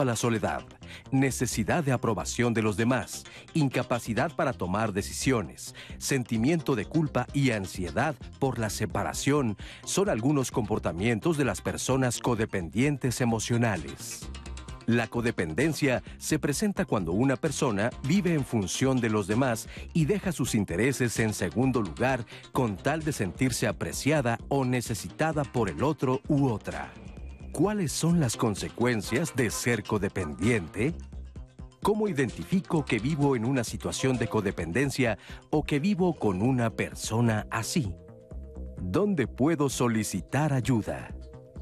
a la soledad, necesidad de aprobación de los demás, incapacidad para tomar decisiones, sentimiento de culpa y ansiedad por la separación son algunos comportamientos de las personas codependientes emocionales. La codependencia se presenta cuando una persona vive en función de los demás y deja sus intereses en segundo lugar con tal de sentirse apreciada o necesitada por el otro u otra. ¿Cuáles son las consecuencias de ser codependiente? ¿Cómo identifico que vivo en una situación de codependencia o que vivo con una persona así? ¿Dónde puedo solicitar ayuda?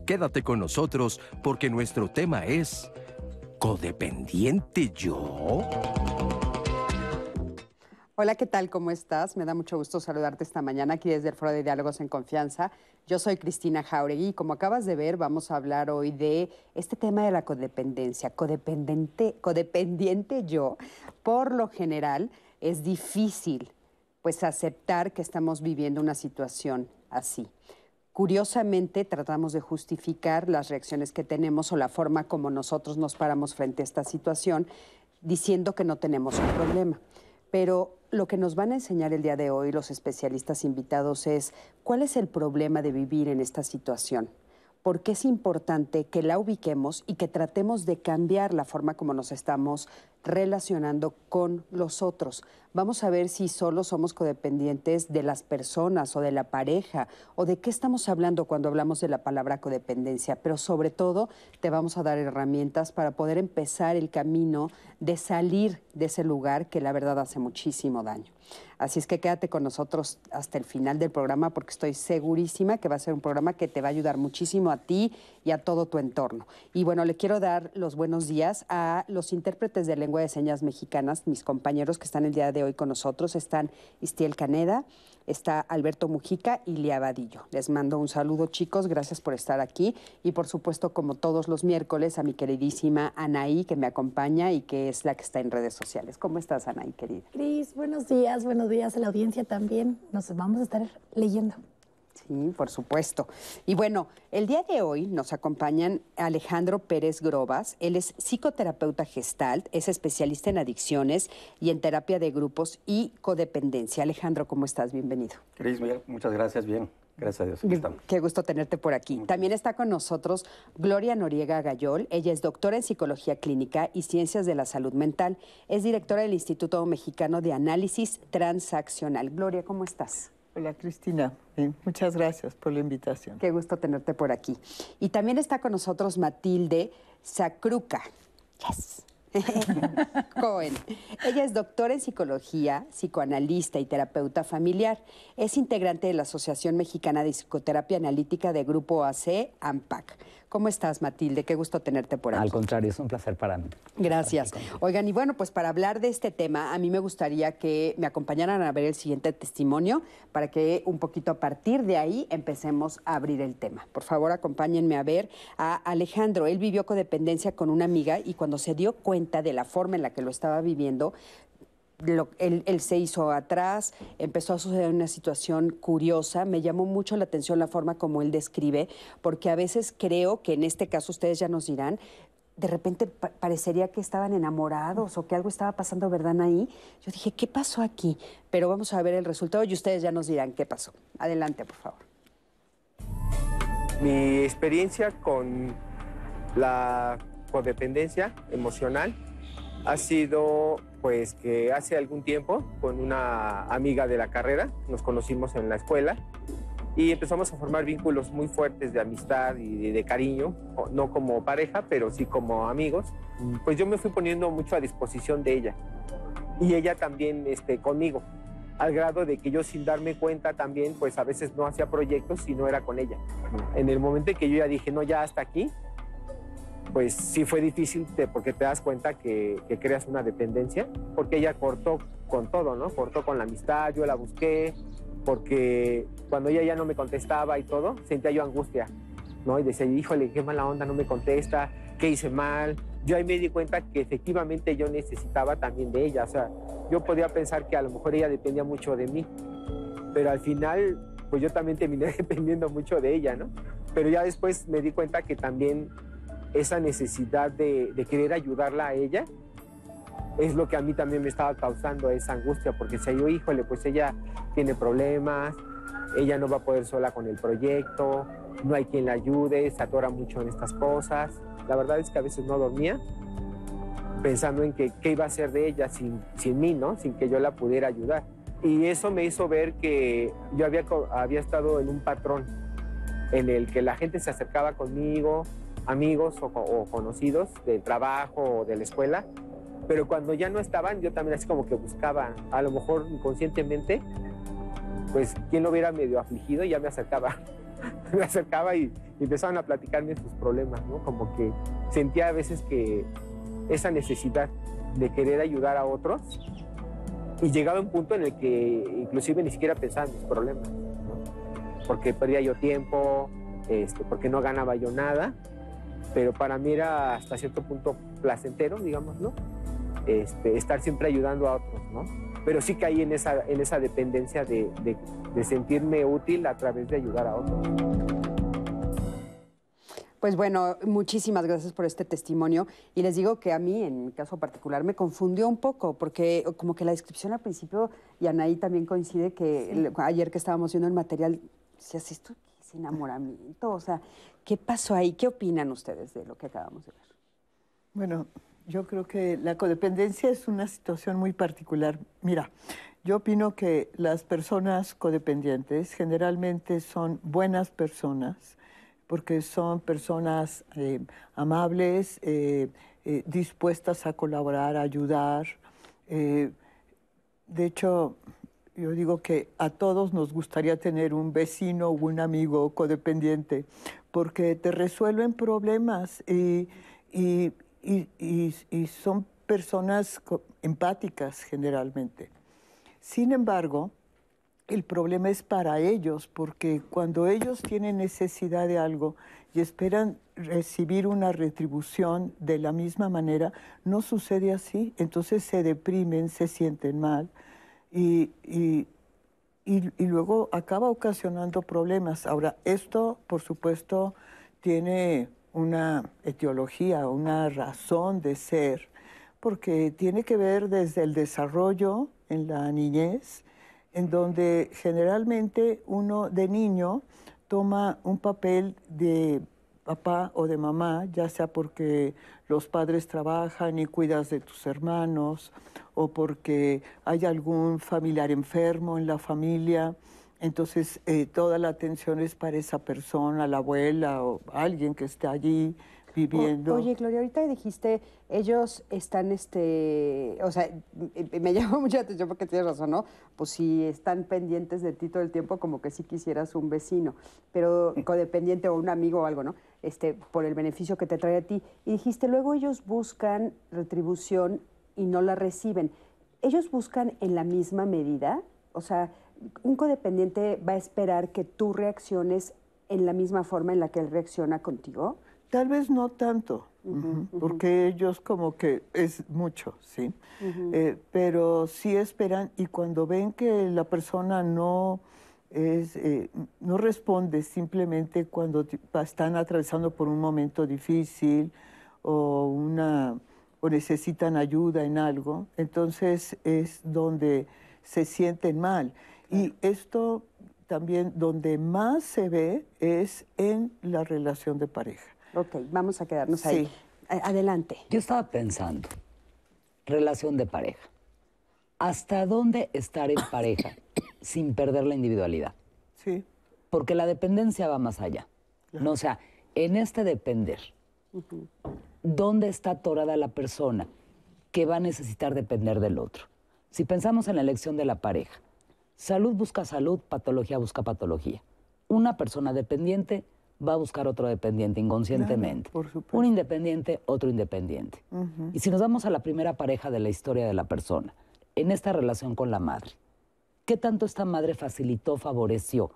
Quédate con nosotros porque nuestro tema es ¿Codependiente yo? Hola, ¿qué tal? ¿Cómo estás? Me da mucho gusto saludarte esta mañana aquí desde el Foro de Diálogos en Confianza. Yo soy Cristina Jauregui y como acabas de ver, vamos a hablar hoy de este tema de la codependencia. Codependente, codependiente yo, por lo general, es difícil pues aceptar que estamos viviendo una situación así. Curiosamente, tratamos de justificar las reacciones que tenemos o la forma como nosotros nos paramos frente a esta situación, diciendo que no tenemos un problema. Pero lo que nos van a enseñar el día de hoy los especialistas invitados es cuál es el problema de vivir en esta situación. ¿Por qué es importante que la ubiquemos y que tratemos de cambiar la forma como nos estamos relacionando con los otros. Vamos a ver si solo somos codependientes de las personas o de la pareja o de qué estamos hablando cuando hablamos de la palabra codependencia, pero sobre todo te vamos a dar herramientas para poder empezar el camino de salir de ese lugar que la verdad hace muchísimo daño. Así es que quédate con nosotros hasta el final del programa porque estoy segurísima que va a ser un programa que te va a ayudar muchísimo a ti y a todo tu entorno. Y bueno, le quiero dar los buenos días a los intérpretes de lengua de señas mexicanas, mis compañeros que están el día de hoy con nosotros. Están Istiel Caneda, está Alberto Mujica y Lía Vadillo. Les mando un saludo, chicos. Gracias por estar aquí. Y por supuesto, como todos los miércoles, a mi queridísima Anaí, que me acompaña y que es la que está en redes sociales. ¿Cómo estás, Anaí, querida? Cris, buenos días, buenos días a la audiencia también. Nos vamos a estar leyendo. Sí, por supuesto. Y bueno, el día de hoy nos acompañan Alejandro Pérez Grobas. Él es psicoterapeuta gestalt, es especialista en adicciones y en terapia de grupos y codependencia. Alejandro, ¿cómo estás? Bienvenido. Cris, muchas gracias. Bien. Gracias a Dios. Qué gusto tenerte por aquí. También está con nosotros Gloria Noriega Gayol. Ella es doctora en psicología clínica y ciencias de la salud mental. Es directora del Instituto Mexicano de Análisis Transaccional. Gloria, ¿cómo estás? Hola Cristina, muchas gracias por la invitación. Qué gusto tenerte por aquí. Y también está con nosotros Matilde Sacruca. Yes. Cohen. Ella es doctora en psicología, psicoanalista y terapeuta familiar. Es integrante de la Asociación Mexicana de Psicoterapia Analítica de Grupo AC, AMPAC. ¿Cómo estás, Matilde? Qué gusto tenerte por aquí. Al contrario, es un placer para mí. Gracias. Oigan, y bueno, pues para hablar de este tema, a mí me gustaría que me acompañaran a ver el siguiente testimonio para que un poquito a partir de ahí empecemos a abrir el tema. Por favor, acompáñenme a ver a Alejandro. Él vivió codependencia con una amiga y cuando se dio cuenta de la forma en la que lo estaba viviendo, él, se hizo atrás, empezó a suceder una situación curiosa. Me llamó mucho la atención la forma como él describe, porque a veces creo que en este caso ustedes ya nos dirán, de repente parecería que estaban enamorados o que algo estaba pasando, ¿verdad? Ahí. Yo dije, ¿qué pasó aquí? Pero vamos a ver el resultado y ustedes ya nos dirán qué pasó. Adelante, por favor. Mi experiencia con la codependencia emocional ha sido pues que hace algún tiempo con una amiga de la carrera, nos conocimos en la escuela y empezamos a formar vínculos muy fuertes de amistad y de, cariño, no como pareja, pero sí como amigos. Pues yo me fui poniendo mucho a disposición de ella y ella también este, conmigo, al grado de que yo sin darme cuenta también, pues a veces no hacía proyectos si no era con ella. En el momento en que yo ya dije, no, ya hasta aquí, pues sí fue difícil porque te das cuenta que, creas una dependencia, porque ella cortó con todo, ¿no? Cortó con la amistad, yo la busqué, porque cuando ella ya no me contestaba y todo, sentía yo angustia, ¿no? Y decía, híjole, qué mala onda, no me contesta, qué hice mal. Yo ahí me di cuenta que efectivamente yo necesitaba también de ella, o sea, yo podía pensar que a lo mejor ella dependía mucho de mí, pero al final, pues yo también terminé dependiendo mucho de ella, ¿no? Pero ya después me di cuenta que también esa necesidad de, querer ayudarla a ella es lo que a mí también me estaba causando esa angustia, porque si yo, híjole, pues ella tiene problemas, ella no va a poder sola con el proyecto, no hay quien la ayude, se atora mucho en estas cosas. La verdad es que a veces no dormía pensando en que, qué iba a hacer de ella sin, sin mí, ¿no? Sin que yo la pudiera ayudar. Y eso me hizo ver que yo había, había estado en un patrón en el que la gente se acercaba conmigo, amigos o, o conocidos del trabajo o de la escuela, pero cuando ya no estaban, yo también así como que buscaba, a lo mejor inconscientemente, pues quien lo hubiera medio afligido ya me acercaba. me acercaba y, y empezaban a platicarme sus problemas, ¿no? Como que sentía a veces que esa necesidad de querer ayudar a otros y llegaba un punto en el que inclusive ni siquiera pensaba en mis problemas, ¿no? porque perdía yo tiempo, este, porque no ganaba yo nada, pero para mí era hasta cierto punto placentero, digamos, ¿no? Este, estar siempre ayudando a otros, ¿no? Pero sí caí en esa, en esa dependencia de, de- de sentirme útil a través de ayudar a otros. Pues bueno, muchísimas gracias por este testimonio. Y les digo que a mí, en mi caso particular, me confundió un poco, porque como que la descripción al principio, y Anaí también coincide que el- ayer que estábamos viendo el material, decías, ¿esto qué es enamoramiento? O sea, ¿qué pasó ahí? ¿Qué opinan ustedes de lo que acabamos de ver? Bueno, yo creo que la codependencia es una situación muy particular. Mira, yo opino que las personas codependientes generalmente son buenas personas porque son personas eh, amables, eh, eh, dispuestas a colaborar, a ayudar. de hecho, yo digo que a todos nos gustaría tener un vecino o un amigo codependiente, porque te resuelven problemas y, y- son personas empáticas generalmente. Sin embargo, el problema es para ellos, porque cuando ellos tienen necesidad de algo y esperan recibir una retribución de la misma manera, no sucede así. Entonces se deprimen, se sienten mal y, y- y- luego acaba ocasionando problemas. Ahora, esto, por supuesto, tiene una etiología, una razón de ser, porque tiene que ver desde el desarrollo en la niñez, en donde generalmente uno de niño toma un papel de papá o de mamá, ya sea porque los padres trabajan y cuidas de tus hermanos, o porque hay algún familiar enfermo en la familia, entonces eh, toda la atención es para esa persona, la abuela o alguien que esté allí viviendo. O- oye, Gloria, ahorita dijiste, ellos están, este, o sea, m- me llama mucho la atención porque tienes razón, ¿no? Pues si están pendientes de ti todo el tiempo, como que sí quisieras un vecino, pero codependiente o un amigo o algo, ¿no? Este, por el beneficio que te trae a ti. Y dijiste, luego ellos buscan retribución y no la reciben. ¿Ellos buscan en la misma medida? O sea, un codependiente va a esperar que tú reacciones en la misma forma en la que él reacciona contigo. Tal vez no tanto, porque ellos como que es mucho, ¿sí? Eh, pero sí esperan y cuando ven que la persona no es, eh, no responde simplemente cuando están atravesando por un momento difícil o una o necesitan ayuda en algo, entonces es donde se sienten mal. Y esto también donde más se ve es en la relación de pareja. Ok, vamos a quedarnos ahí. Sí. A- Adelante. Yo estaba pensando, relación de pareja. ¿Hasta dónde estar en pareja sin perder la individualidad? Sí, Porque la dependencia va más allá. No, o sea, en este depender, ¿dónde está atorada la persona que va a necesitar depender del otro? Si pensamos en la elección de la pareja, salud busca salud, patología busca patología. Una persona dependiente va a buscar otro dependiente inconscientemente. por. Un independiente, otro independiente. Y si nos vamos a la primera pareja de la historia de la persona, en esta relación con la madre, ¿qué tanto esta madre facilitó, favoreció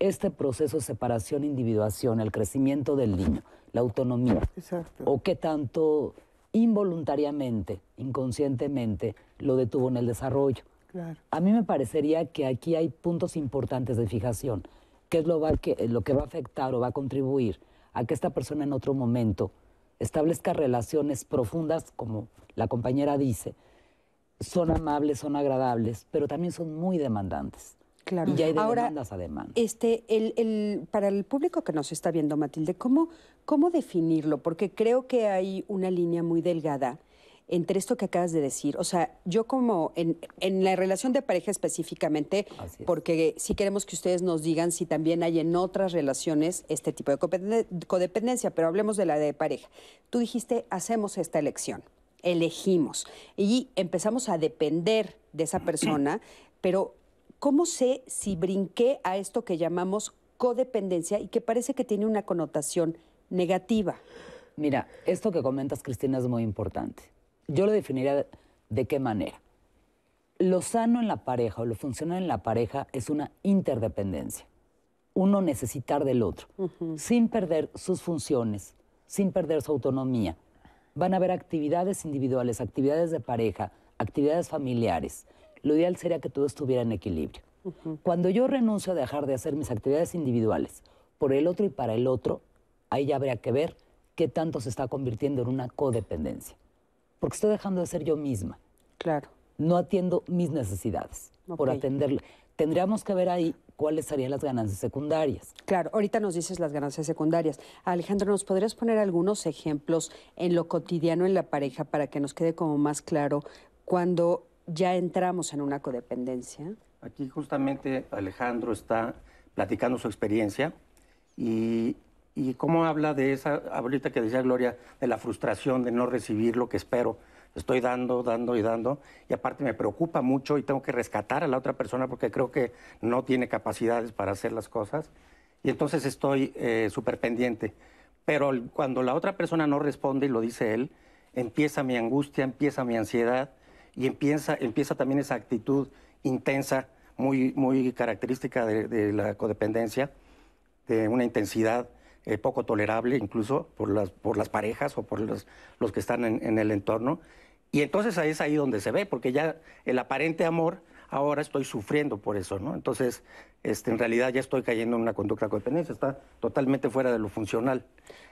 este proceso de separación, individuación, el crecimiento del niño, la autonomía? exacto. ¿O qué tanto involuntariamente, inconscientemente, lo detuvo en el desarrollo? Claro. A mí me parecería que aquí hay puntos importantes de fijación, que es lo, va- que, lo que va a afectar o va a contribuir a que esta persona en otro momento establezca relaciones profundas, como la compañera dice, son amables, son agradables, pero también son muy demandantes. Claro. Y ya hay de Ahora, demandas a demandas. Este, el, el- para el público que nos está viendo, Matilde, ¿cómo, ¿cómo definirlo? Porque creo que hay una línea muy delgada entre esto que acabas de decir. O sea, yo como en, en la relación de pareja específicamente, es. porque sí queremos que ustedes nos digan si también hay en otras relaciones este tipo de codependencia, pero hablemos de la de pareja. Tú dijiste, hacemos esta elección, elegimos y empezamos a depender de esa persona, pero ¿cómo sé si brinqué a esto que llamamos codependencia y que parece que tiene una connotación negativa? Mira, esto que comentas, Cristina, es muy importante. Yo lo definiría de, qué manera. Lo sano en la pareja o lo funcional en la pareja es una interdependencia. Uno necesitar del otro, sin perder sus funciones, sin perder su autonomía. Van a haber actividades individuales, actividades de pareja, actividades familiares. Lo ideal sería que todo estuviera en equilibrio. Cuando yo renuncio a dejar de hacer mis actividades individuales por el otro y para el otro, ahí ya habría que ver qué tanto se está convirtiendo en una codependencia. Porque estoy dejando de ser yo misma. Claro. No atiendo mis necesidades por atenderle. Tendríamos que ver ahí cuáles serían las ganancias secundarias. Claro, ahorita nos dices las ganancias secundarias. Alejandro, ¿nos podrías poner algunos ejemplos en lo cotidiano en la pareja para que nos quede como más claro cuando ya entramos en una codependencia? Aquí justamente Alejandro está platicando su experiencia y, y cómo habla de esa, ahorita que decía Gloria, de la frustración de no recibir lo que espero. Estoy dando, dando y dando. Y aparte me preocupa mucho y tengo que rescatar a la otra persona porque creo que no tiene capacidades para hacer las cosas. Y entonces estoy eh, súper pendiente. Pero cuando la otra persona no responde, y lo dice él, empieza mi angustia, empieza mi ansiedad y empieza, empieza también esa actitud intensa, muy, muy característica de, de la codependencia, de una intensidad eh, poco tolerable incluso por las, por las parejas o por los, los que están en, en el entorno. Y entonces ahí es ahí donde se ve, porque ya el aparente amor, ahora estoy sufriendo por eso, ¿no? Entonces, este, en realidad ya estoy cayendo en una conducta de codependencia, está totalmente fuera de lo funcional.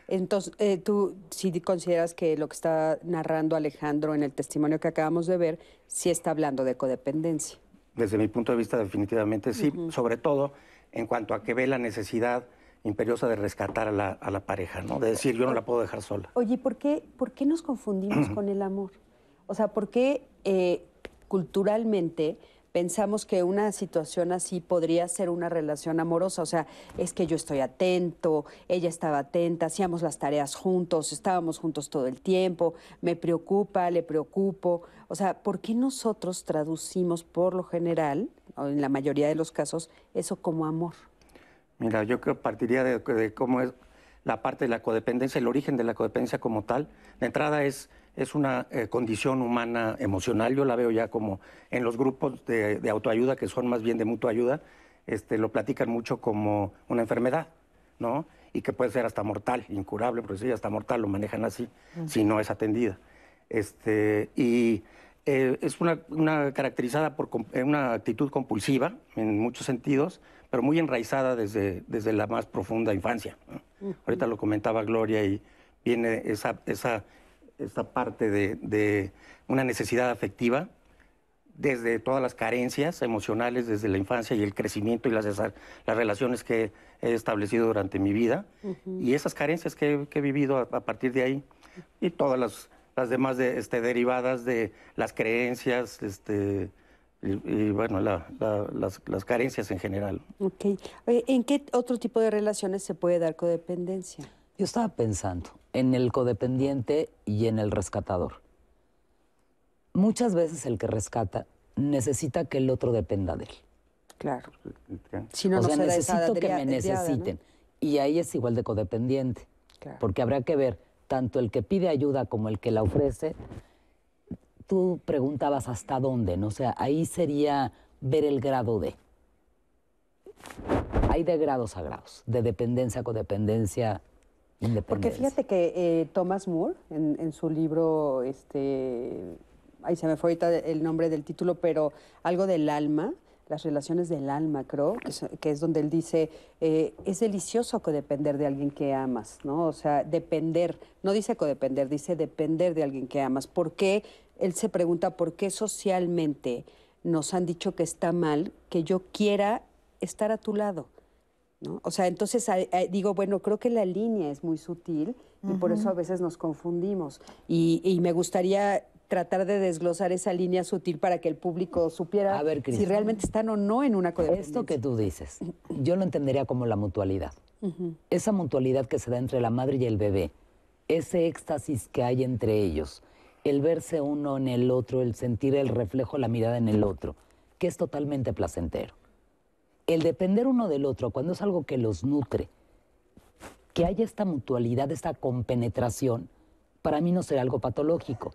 Entonces, eh, tú sí consideras que lo que está narrando Alejandro en el testimonio que acabamos de ver, sí está hablando de codependencia. Desde mi punto de vista, definitivamente sí, sobre todo en cuanto a que ve la necesidad imperiosa de rescatar a la, a la pareja, ¿no? De decir, yo no la puedo dejar sola. Oye, ¿por qué, ¿por qué nos confundimos con el amor? O sea, ¿por qué eh, culturalmente pensamos que una situación así podría ser una relación amorosa? O sea, es que yo estoy atento, ella estaba atenta, hacíamos las tareas juntos, estábamos juntos todo el tiempo, me preocupa, le preocupo. O sea, ¿por qué nosotros traducimos por lo general, o en la mayoría de los casos, eso como amor? Mira, yo creo que partiría de, de cómo es la parte de la codependencia, el origen de la codependencia como tal. De entrada es, es una eh, condición humana emocional, yo la veo ya como en los grupos de, de autoayuda, que son más bien de mutua ayuda, este, lo platican mucho como una enfermedad, ¿no? Y que puede ser hasta mortal, incurable, porque sí, hasta mortal lo manejan así, si no es atendida. Este, y eh, es una, una caracterizada por eh, una actitud compulsiva en muchos sentidos, pero muy enraizada desde, desde la más profunda infancia. ¿no? Ahorita lo comentaba Gloria y viene esa, esa, esa parte de, de una necesidad afectiva desde todas las carencias emocionales desde la infancia y el crecimiento y las, las relaciones que he establecido durante mi vida y esas carencias que, he- que he vivido a, a partir de ahí y todas las, las demás de, este, derivadas de las creencias este, y, y, bueno, la- la- las, las carencias en general. Ok. ¿En qué otro tipo de relaciones se puede dar codependencia? Yo estaba pensando en el codependiente y en el rescatador. Muchas veces el que rescata necesita que el otro dependa de él. Claro. Si no, o no sea, se necesito que me adriada, ¿no? necesiten. Y ahí es igual de codependiente. Claro. Porque habrá que ver tanto el que pide ayuda como el que la ofrece. Tú preguntabas hasta dónde, ¿no? O sea, ahí sería ver el grado de. Hay de grados a grados, de dependencia a codependencia, independencia. Porque fíjate que eh, Thomas Moore, en, en su libro, este, ahí se me fue ahorita el nombre del título, pero algo del alma, las relaciones del alma, creo, que es, donde él dice, eh, es delicioso codepender de alguien que amas, ¿no? O sea, depender, no dice codepender, dice depender de alguien que amas. ¿Por qué? Él se pregunta por qué socialmente nos han dicho que está mal que yo quiera estar a tu lado. ¿no? O sea, entonces digo, bueno, creo que la línea es muy sutil y por eso a veces nos confundimos. Y, me gustaría tratar de desglosar esa línea sutil para que el público supiera si realmente están o no en una codependencia. Esto que tú dices, yo lo entendería como la mutualidad. Esa mutualidad que se da entre la madre y el bebé, ese éxtasis que hay entre ellos, el verse uno en el otro, el sentir el reflejo, la mirada en el otro, que es totalmente placentero. El depender uno del otro, cuando es algo que los nutre, que haya esta mutualidad, esta compenetración, para mí no será algo patológico.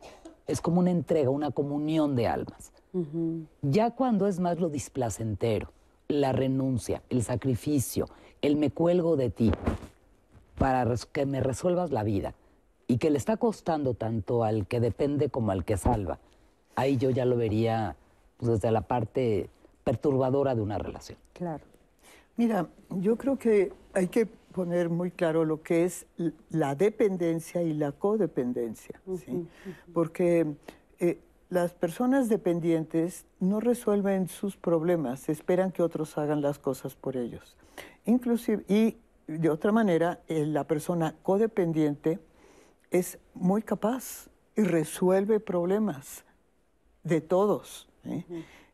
Es como una entrega, una comunión de almas. Ya cuando es más lo displacentero, la renuncia, el sacrificio, el me cuelgo de ti para que me resuelvas la vida, y que le está costando tanto al que depende como al que salva, ahí yo ya lo vería pues, desde la parte perturbadora de una relación. Claro. Mira, yo creo que hay que poner muy claro lo que es la dependencia y la codependencia, ¿sí? porque eh, las personas dependientes no resuelven sus problemas, esperan que otros hagan las cosas por ellos. Inclusive, y de otra manera, eh, la persona codependiente es muy capaz y resuelve problemas de todos. ¿eh?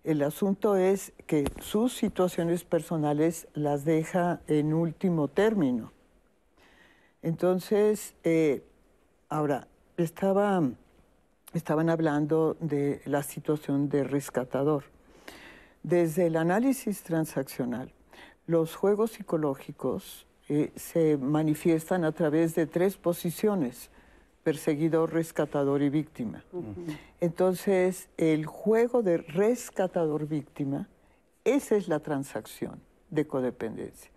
El asunto es que sus situaciones personales las deja en último término. Entonces, eh, ahora, estaba, estaban hablando de la situación de rescatador. Desde el análisis transaccional, los juegos psicológicos eh, se manifiestan a través de tres posiciones perseguidor, rescatador y víctima. Entonces, el juego de rescatador-víctima, esa es la transacción de codependencia.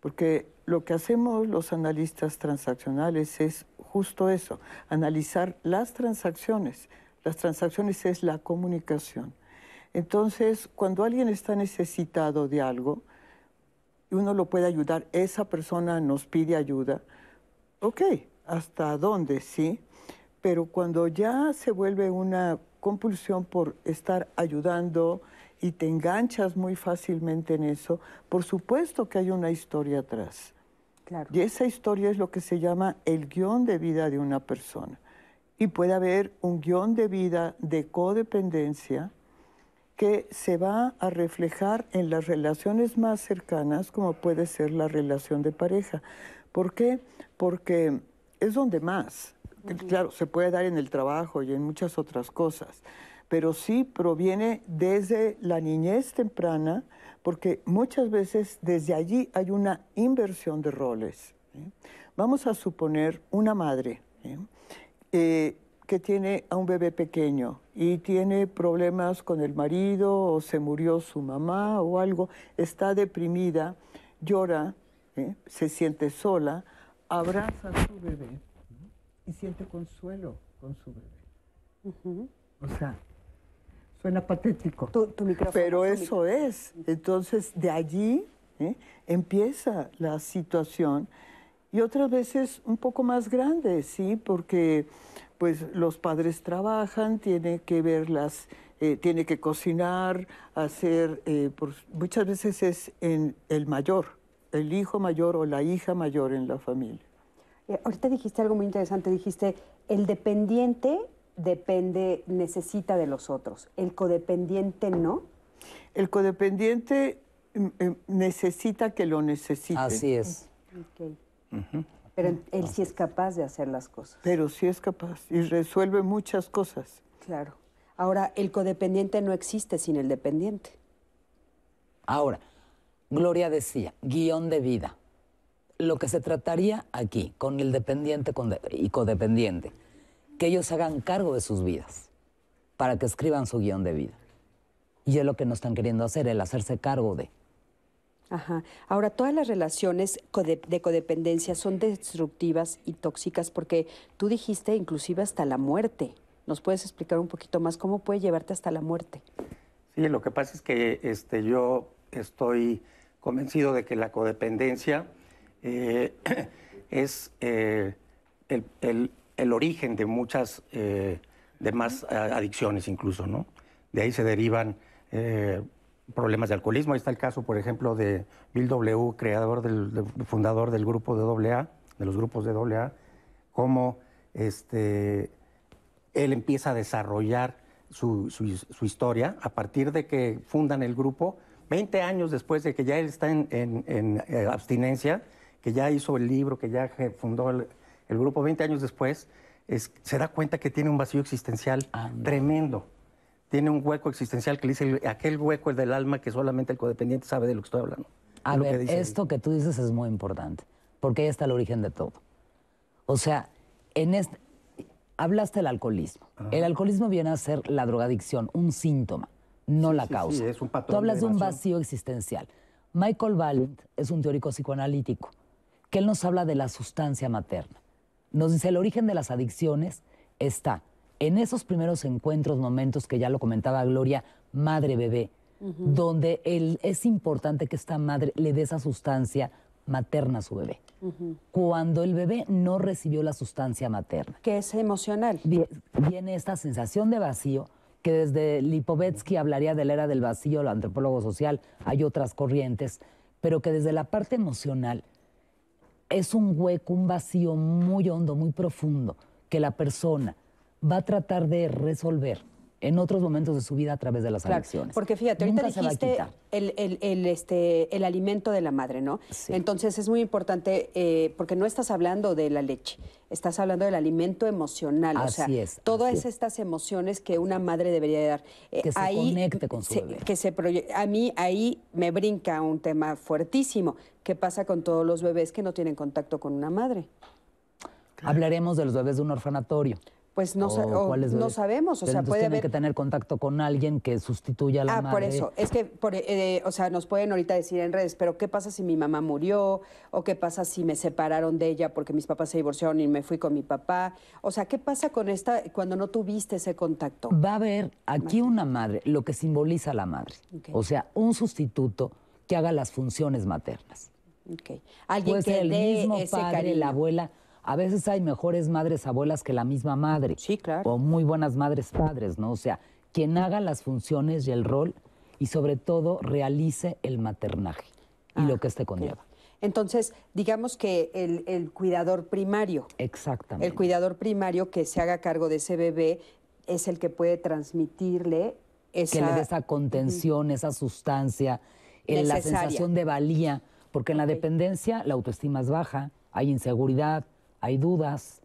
Porque lo que hacemos los analistas transaccionales es justo eso, analizar las transacciones. Las transacciones es la comunicación. Entonces, cuando alguien está necesitado de algo, uno lo puede ayudar, esa persona nos pide ayuda, ok, hasta dónde, sí, pero cuando ya se vuelve una compulsión por estar ayudando y te enganchas muy fácilmente en eso, por supuesto que hay una historia atrás. Claro. Y esa historia es lo que se llama el guion de vida de una persona. Y puede haber un guion de vida de codependencia que se va a reflejar en las relaciones más cercanas, como puede ser la relación de pareja. ¿Por qué? Porque es donde más. Claro, se puede dar en el trabajo y en muchas otras cosas, pero sí proviene desde la niñez temprana, porque muchas veces desde allí hay una inversión de roles. Vamos a suponer una madre eh, que tiene a un bebé pequeño y tiene problemas con el marido o se murió su mamá o algo, está deprimida, llora, se siente sola, abraza a su bebé y siente consuelo con su bebé. O sea, suena patético. pero eso es. Entonces, de allí ¿eh? empieza la situación y otras veces un poco más grande, ¿sí? Porque pues los padres trabajan, tiene que verlas, eh, tiene que cocinar, hacer, eh, muchas veces es en el mayor, el hijo mayor o la hija mayor en la familia. Eh, ahorita dijiste algo muy interesante, dijiste, el dependiente depende, necesita de los otros, el codependiente no. El codependiente mm, mm, necesita que lo necesite. Así es. Pero él sí es capaz de hacer las cosas. Pero sí es capaz y resuelve muchas cosas. Claro. Ahora, el codependiente no existe sin el dependiente. Ahora, Gloria decía, guion de vida lo que se trataría aquí con el dependiente y codependiente, que ellos hagan cargo de sus vidas para que escriban su guion de vida. Y es lo que no están queriendo hacer, el hacerse cargo de. Ajá. Ahora, todas las relaciones de codependencia son destructivas y tóxicas porque tú dijiste inclusive hasta la muerte. ¿Nos puedes explicar un poquito más cómo puede llevarte hasta la muerte? Sí, lo que pasa es que este, yo estoy convencido de que la codependencia eh, es eh, el, el- el origen de muchas eh, demás adicciones incluso, ¿no? De ahí se derivan problemas de alcoholismo. Ahí está el caso, por ejemplo, de Bill W., creador del, de- fundador del grupo de AA, de los grupos de AA, cómo este, él empieza a desarrollar su, su- su historia a partir de que fundan el grupo, 20 años después de que ya él está en, en- en, eh, abstinencia, que ya hizo el libro, que ya fundó el, el grupo, 20 años después, es- se da cuenta que tiene un vacío existencial tremendo. Tiene un hueco existencial que le dice el- aquel hueco el del alma que solamente el codependiente sabe de lo que estoy hablando. A Es lo que ver, ahí. esto que tú dices es muy importante, porque ahí está el origen de todo. O sea, en este, hablaste del alcoholismo. El alcoholismo viene a ser la drogadicción, un síntoma, no la sí, causa. sí, es un patrón tú hablas de un vacío existencial. Michael Valent es un teórico psicoanalítico, que él nos habla de la sustancia materna. Nos dice, el origen de las adicciones está en esos primeros encuentros, momentos que ya lo comentaba Gloria, madre-bebé, donde el- es importante que esta madre le dé esa sustancia materna a su bebé. Cuando el bebé no recibió la sustancia materna, Que es emocional. vie- viene esta sensación de vacío que desde Lipovetsky hablaría de la era del vacío, el antropólogo social, hay otras corrientes, pero que desde la parte emocional es un hueco, un vacío muy hondo, muy profundo, que la persona va a tratar de resolver en otros momentos de su vida a través de las Claro, adicciones. porque fíjate, ahorita Nunca dijiste el, el- el, este, el alimento de la madre, ¿no? Sí. Entonces es muy importante, eh, porque no estás hablando de la leche, estás hablando del alimento emocional. o sea, Así es, todas así es. estas emociones que una madre debería de dar. Eh, Que se conecte con su se- bebé. Que se a mí ahí me brinca un tema fuertísimo. ¿Qué pasa con todos los bebés que no tienen contacto con una madre? Hablaremos de los bebés de un orfanatorio. Pues no, O no sabemos, o sea, puede tienen haber... que tener contacto con alguien que sustituya a la Ah, madre. por eso. Es que, por, eh, o sea, nos pueden ahorita decir en redes, pero ¿qué pasa si mi mamá murió? ¿O qué pasa si me separaron de ella porque mis papás se divorciaron y me fui con mi papá? O sea, ¿qué pasa con esta cuando no tuviste ese contacto? Va a haber aquí una madre, lo que simboliza la madre. O sea, un sustituto que haga las funciones maternas. Ok. Alguien Puede que ser el dé mismo ese padre, cariño. la abuela. A veces hay mejores madres abuelas que la misma madre. Sí, claro. O muy buenas madres padres, ¿no? O sea, quien haga las funciones y el rol y sobre todo realice el maternaje y lo que este conlleva. Entonces, digamos que el, el cuidador primario, Exactamente. el cuidador primario que se haga cargo de ese bebé es el que puede transmitirle esa... que le dé esa contención, esa sustancia, eh, la sensación de valía, porque en la dependencia la autoestima es baja, hay inseguridad, hay dudas,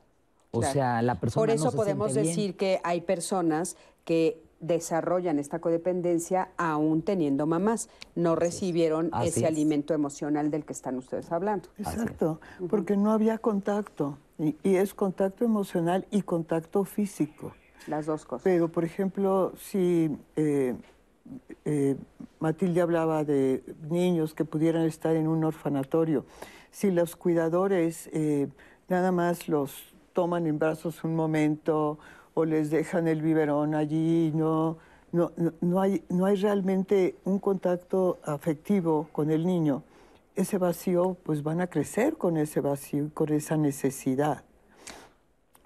o Claro. sea, la persona Por eso no se podemos siente bien. decir que hay personas que desarrollan esta codependencia aún teniendo mamás. No recibieron Así ese es. alimento emocional del que están ustedes hablando. Exacto, porque no había contacto. Y, y es contacto emocional y contacto físico. Las dos cosas. Pero, por ejemplo, si eh, eh, Matilde hablaba de niños que pudieran estar en un orfanatorio, si los cuidadores eh, nada más los toman en brazos un momento o les dejan el biberón allí, no, no, no, hay, no hay realmente un contacto afectivo con el niño, ese vacío, pues van a crecer con ese vacío y con esa necesidad.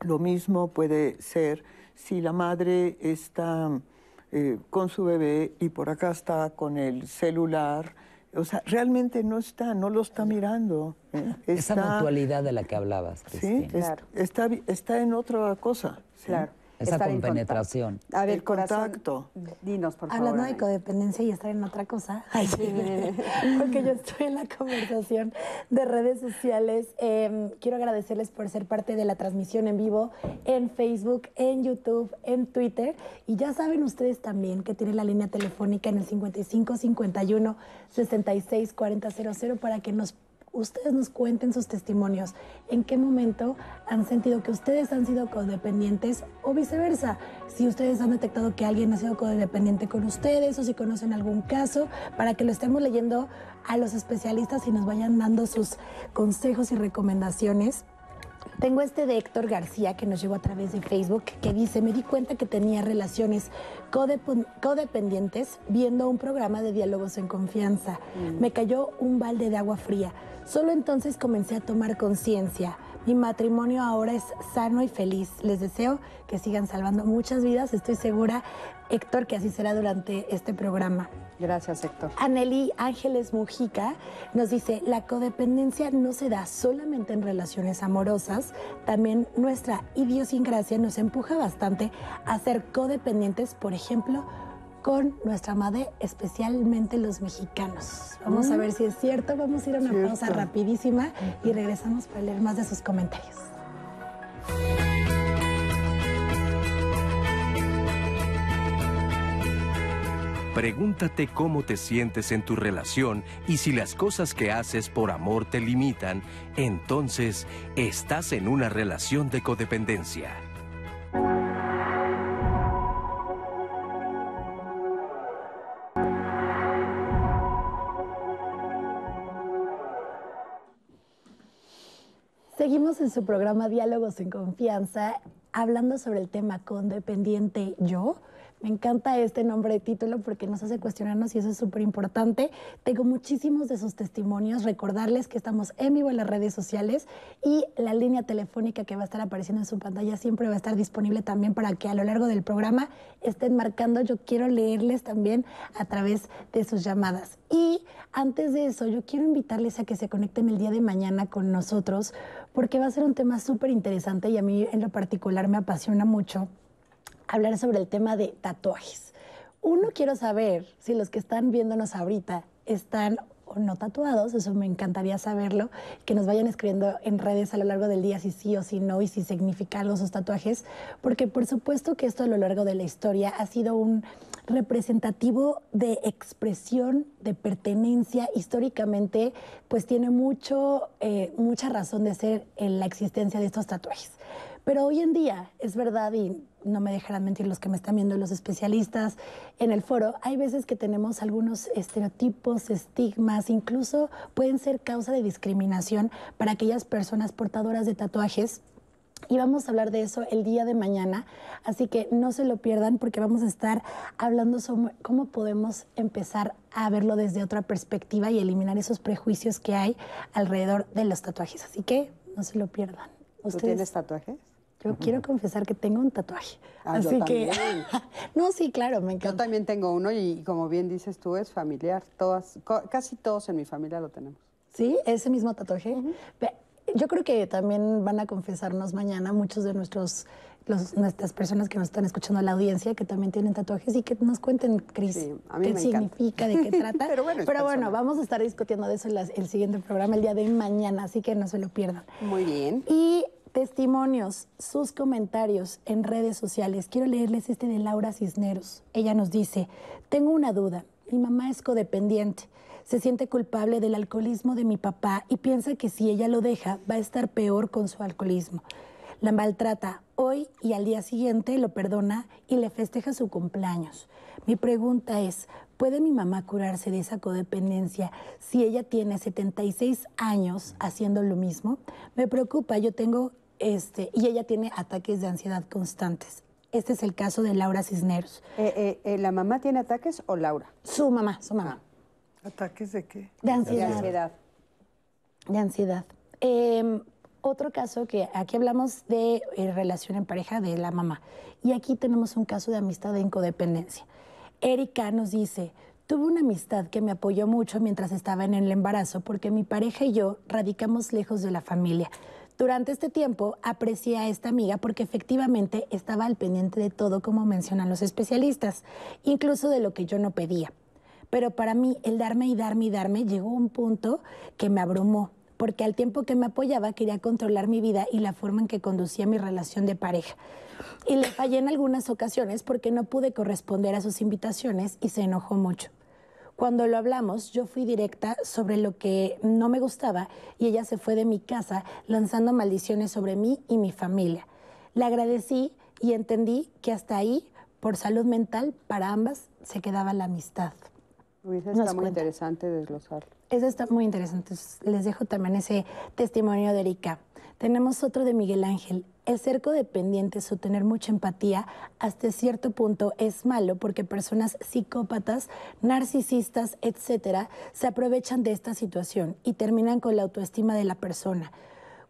Lo mismo puede ser si la madre está eh, con su bebé y por acá está con el celular. O sea, realmente no está, no lo está mirando. ¿eh? Esa Está- mutualidad de la que hablabas, Sí, Cristina. es- Claro. está, vi- está en otra cosa. ¿sí? Claro. Esa Estar en contacto. compenetración. A ver, El corazón, contacto. dinos, por favor. Hablando de codependencia y estar en otra cosa, Ay, sí. porque yo estoy en la conversación de redes sociales. Eh, quiero agradecerles por ser parte de la transmisión en vivo en Facebook, en YouTube, en Twitter. Y ya saben ustedes también que tienen la línea telefónica en el 55 51 66 40 00 para que nos ustedes nos cuenten sus testimonios. ¿En qué momento han sentido que ustedes han sido codependientes o viceversa? Si ustedes han detectado que alguien ha sido codependiente con ustedes o si conocen algún caso, para que lo estemos leyendo a los especialistas y nos vayan dando sus consejos y recomendaciones Tengo este de Héctor García que nos llegó a través de Facebook que dice, me di cuenta que tenía relaciones codependientes viendo un programa de diálogos en confianza. Mm. Me cayó un balde de agua fría. Solo entonces comencé a tomar conciencia. Mi matrimonio ahora es sano y feliz. Les deseo que sigan salvando muchas vidas. Estoy segura, Héctor, que así será durante este programa. Gracias, Héctor. Aneli Ángeles Mujica nos dice, la codependencia no se da solamente en relaciones amorosas, también nuestra idiosincrasia nos empuja bastante a ser codependientes, por ejemplo, con nuestra madre, especialmente los mexicanos. Vamos a mm. ver si es cierto. Vamos a ir a una pausa rapidísima y regresamos para leer más de sus comentarios. Pregúntate cómo te sientes en tu relación y si las cosas que haces por amor te limitan, entonces estás en una relación de codependencia. Seguimos en su programa Diálogos en Confianza hablando sobre el tema condependiente yo. Me encanta este nombre de título porque nos hace cuestionarnos y eso es súper importante. Tengo muchísimos de sus testimonios. Recordarles que estamos en vivo en las redes sociales y la línea telefónica que va a estar apareciendo en su pantalla siempre va a estar disponible también para que a lo largo del programa estén marcando. Yo quiero leerles también a través de sus llamadas. Y antes de eso, yo quiero invitarles a que se conecten el día de mañana con nosotros porque va a ser un tema súper interesante y a mí en lo particular me apasiona mucho hablar sobre el tema de tatuajes. Uno, quiero saber si los que están viéndonos ahorita están o no tatuados, eso me encantaría saberlo, que nos vayan escribiendo en redes a lo largo del día si sí o si no y si significa algo sus tatuajes, porque por supuesto que esto a lo largo de la historia ha sido un representativo de expresión, de pertenencia, históricamente, pues tiene mucho, eh, mucha razón de ser en la existencia de estos tatuajes. Pero hoy en día, es verdad, y no me dejarán mentir los que me están viendo, los especialistas en el foro, hay veces que tenemos algunos estereotipos, estigmas, incluso pueden ser causa de discriminación para aquellas personas portadoras de tatuajes. Y vamos a hablar de eso el día de mañana, así que no se lo pierdan porque vamos a estar hablando sobre cómo podemos empezar a verlo desde otra perspectiva y eliminar esos prejuicios que hay alrededor de los tatuajes. Así que no se lo pierdan. ¿Tú tienes tatuajes? Yo quiero confesar que tengo un tatuaje. Ah, Así que. no, sí, claro, me encanta. Yo también tengo uno y, como bien dices tú, es familiar. Todas, casi todos en mi familia lo tenemos. Sí, ese mismo tatuaje. Yo creo que también van a confesarnos mañana muchos de nuestros nuestras personas que nos están escuchando la audiencia que también tienen tatuajes y que nos cuenten, Cris, qué significa, de qué trata. Pero bueno, Pero bueno vamos a estar discutiendo de eso en el siguiente programa el día de mañana, así que no se lo pierdan. Muy bien. Y testimonios, sus comentarios en redes sociales. Quiero leerles este de Laura Cisneros. Ella nos dice, tengo una duda. Mi mamá es codependiente. Se siente culpable del alcoholismo de mi papá y piensa que si ella lo deja va a estar peor con su alcoholismo. La maltrata hoy y al día siguiente lo perdona y le festeja su cumpleaños. Mi pregunta es, ¿puede mi mamá curarse de esa codependencia si ella tiene 76 años haciendo lo mismo? Me preocupa, yo tengo este, y ella tiene ataques de ansiedad constantes. Este es el caso de Laura Cisneros. Eh, eh, eh, ¿La mamá tiene ataques o Laura? Su mamá, su mamá. ¿Ataques de qué? De ansiedad. De ansiedad. De ansiedad. Em, otro caso que aquí hablamos de relación en pareja de la mamá. Y aquí tenemos un caso de amistad en codependencia. Erika nos dice, tuve una amistad que me apoyó mucho mientras estaba en el embarazo porque mi pareja y yo radicamos lejos de la familia. Durante este tiempo aprecié a esta amiga porque efectivamente estaba al pendiente de todo, como mencionan los especialistas, incluso de lo que yo no pedía. Pero para mí el darme y darme y darme llegó a un punto que me abrumó, porque al tiempo que me apoyaba quería controlar mi vida y la forma en que conducía mi relación de pareja. Y le fallé en algunas ocasiones porque no pude corresponder a sus invitaciones y se enojó mucho. Cuando lo hablamos, yo fui directa sobre lo que no me gustaba y ella se fue de mi casa lanzando maldiciones sobre mí y mi familia. Le agradecí y entendí que hasta ahí, por salud mental, para ambas se quedaba la amistad. eso está muy interesante desglosarlo. Eso está muy interesante. Les dejo también ese testimonio de Erika. Tenemos otro de Miguel Ángel. El ser codependientes o tener mucha empatía hasta cierto punto es malo porque personas psicópatas, narcisistas, etcétera, se aprovechan de esta situación y terminan con la autoestima de la persona.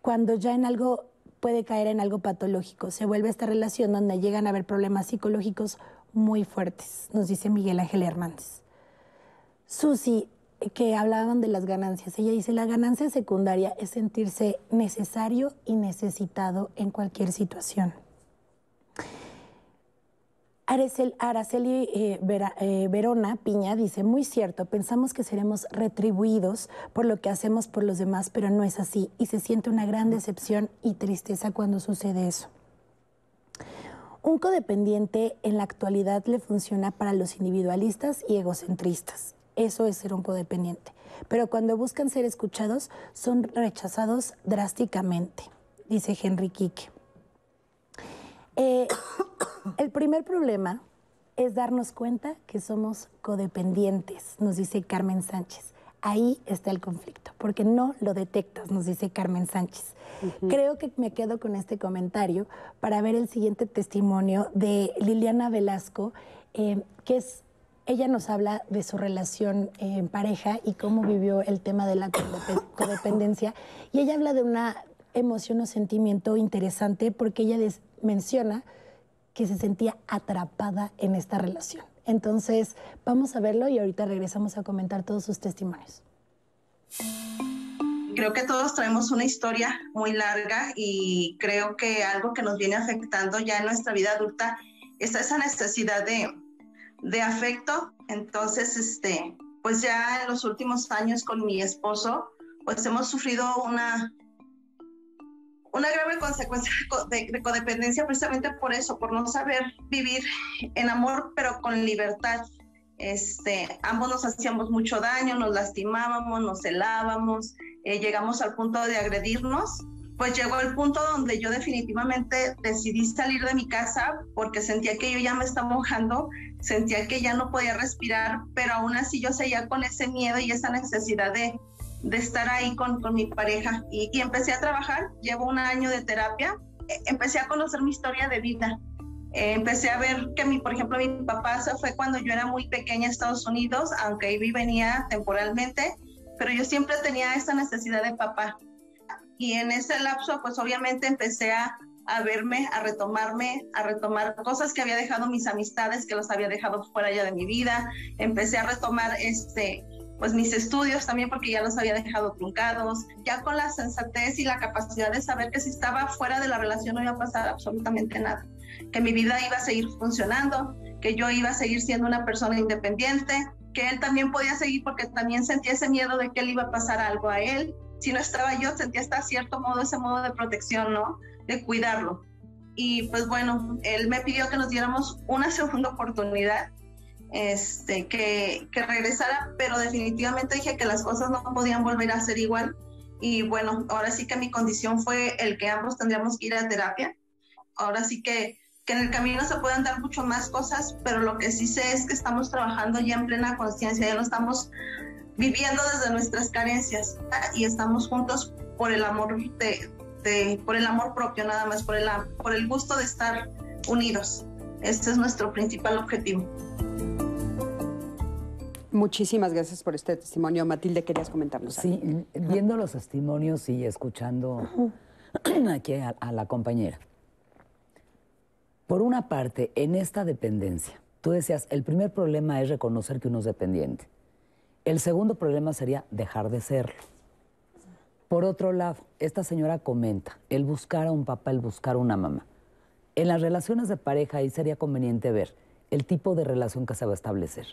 Cuando ya en algo puede caer en algo patológico, se vuelve esta relación donde llegan a haber problemas psicológicos muy fuertes, nos dice Miguel Ángel Hernández. Susi, que hablaban de las ganancias. Ella dice, la ganancia secundaria es sentirse necesario y necesitado en cualquier situación. Araceli eh, eh, Verona Piña dice, muy cierto, pensamos que seremos retribuidos por lo que hacemos por los demás, pero no es así y se siente una gran decepción y tristeza cuando sucede eso. Un codependiente en la actualidad le funciona para los individualistas y egocentristas. Eso es ser un codependiente. Pero cuando buscan ser escuchados, son rechazados drásticamente, dice Henry Kike. Eh, el primer problema es darnos cuenta que somos codependientes, nos dice Carmen Sánchez. Ahí está el conflicto, porque no lo detectas, nos dice Carmen Sánchez. Creo que me quedo con este comentario para ver el siguiente testimonio de Liliana Velasco, eh, que es ella nos habla de su relación en pareja y cómo vivió el tema de la codependencia. Y ella habla de una emoción o sentimiento interesante porque ella menciona que se sentía atrapada en esta relación. Entonces, vamos a verlo y ahorita regresamos a comentar todos sus testimonios. Creo que todos traemos una historia muy larga y creo que algo que nos viene afectando ya en nuestra vida adulta es esa necesidad de, de afecto. Entonces, este, pues ya en los últimos años con mi esposo, pues hemos sufrido una, una grave consecuencia de, codependencia precisamente por eso, por no saber vivir en amor, pero con libertad. Este, ambos nos hacíamos mucho daño, nos lastimábamos, nos celábamos, eh, llegamos al punto de agredirnos pues llegó el punto donde yo definitivamente decidí salir de mi casa porque sentía que yo ya me estaba mojando, sentía que ya no podía respirar, pero aún así yo seguía con ese miedo y esa necesidad de, de estar ahí con, con mi pareja. Y, y, empecé a trabajar, llevo un año de terapia, e, empecé a conocer mi historia de vida. Eh, empecé a ver que, mi, por ejemplo, mi papá se fue cuando yo era muy pequeña a Estados Unidos, aunque ahí venía temporalmente, pero yo siempre tenía esa necesidad de papá y en ese lapso pues obviamente empecé a, a, verme, a retomarme, a retomar cosas que había dejado mis amistades, que los había dejado fuera ya de mi vida, empecé a retomar este pues mis estudios también porque ya los había dejado truncados, ya con la sensatez y la capacidad de saber que si estaba fuera de la relación no iba a pasar absolutamente nada, que mi vida iba a seguir funcionando, que yo iba a seguir siendo una persona independiente, que él también podía seguir porque también sentía ese miedo de que él iba a pasar algo a él si no estaba yo, sentía hasta cierto modo ese modo de protección, ¿no? De cuidarlo. Y pues bueno, él me pidió que nos diéramos una segunda oportunidad, este, que, que regresara, pero definitivamente dije que las cosas no podían volver a ser igual. Y bueno, ahora sí que mi condición fue el que ambos tendríamos que ir a terapia. Ahora sí que, que en el camino se pueden dar mucho más cosas, pero lo que sí sé es que estamos trabajando ya en plena conciencia, ya lo estamos viviendo desde nuestras carencias y estamos juntos por el amor de, por el amor propio nada más, por el, por el gusto de estar unidos. Este es nuestro principal objetivo. Muchísimas gracias por este testimonio. Matilde, querías comentarnos. Sí, viendo los testimonios y escuchando aquí a, a la compañera. Por una parte, en esta dependencia, tú decías, el primer problema es reconocer que uno es dependiente. El segundo problema sería dejar de serlo. Por otro lado, esta señora comenta, el buscar a un papá, el buscar a una mamá. En las relaciones de pareja ahí sería conveniente ver el tipo de relación que se va a establecer.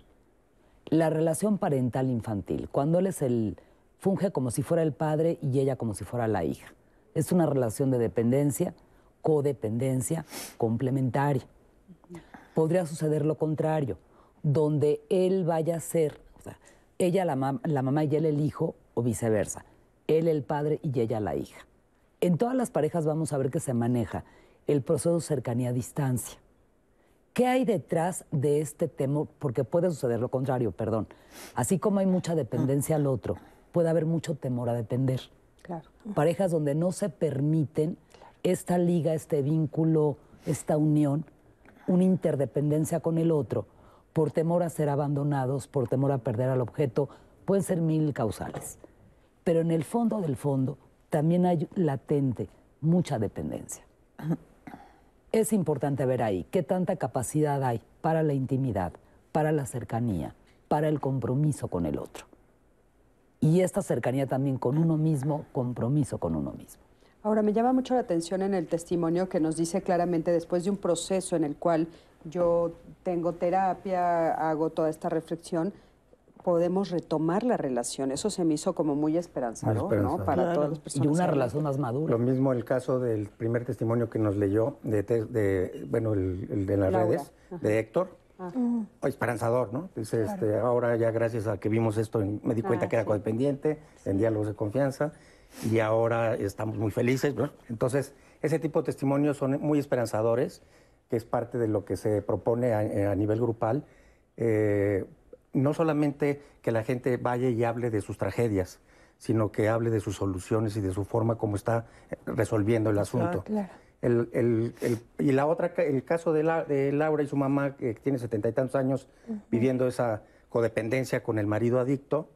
La relación parental infantil, cuando él es el funge como si fuera el padre y ella como si fuera la hija. Es una relación de dependencia, codependencia, complementaria. Podría suceder lo contrario, donde él vaya a ser ella la, mamá y él el hijo o viceversa, él el padre y ella la hija. En todas las parejas vamos a ver que se maneja el proceso cercanía-distancia. ¿Qué hay detrás de este temor? Porque puede suceder lo contrario, perdón. Así como hay mucha dependencia al otro, puede haber mucho temor a depender. Parejas donde no se permiten esta liga, este vínculo, esta unión, una interdependencia con el otro, por temor a ser abandonados, por temor a perder al objeto, pueden ser mil causales. Pero en el fondo del fondo también hay latente mucha dependencia. Es importante ver ahí qué tanta capacidad hay para la intimidad, para la cercanía, para el compromiso con el otro. Y esta cercanía también con uno mismo, compromiso con uno mismo. Ahora, me llama mucho la atención en el testimonio que nos dice claramente, después de un proceso en el cual yo tengo terapia, hago toda esta reflexión, podemos retomar la relación. Eso se me hizo como muy esperanzador, ¿no? Para todas las personas. Y una relación más madura. Lo mismo el caso del primer testimonio que nos leyó, de, de bueno, el, de las redes, de Héctor. Ah. Esperanzador, ¿no? Dice, este, ahora ya gracias a que vimos esto, me di cuenta ah, que era codependiente, en diálogos de confianza, y ahora estamos muy felices. ¿no? Entonces, ese tipo de testimonios son muy esperanzadores, que es parte de lo que se propone a, nivel grupal. Eh, no solamente que la gente vaya y hable de sus tragedias, sino que hable de sus soluciones y de su forma como está resolviendo el asunto. y la otra, el caso de, Laura y su mamá, que tiene setenta y tantos años viviendo esa codependencia con el marido adicto,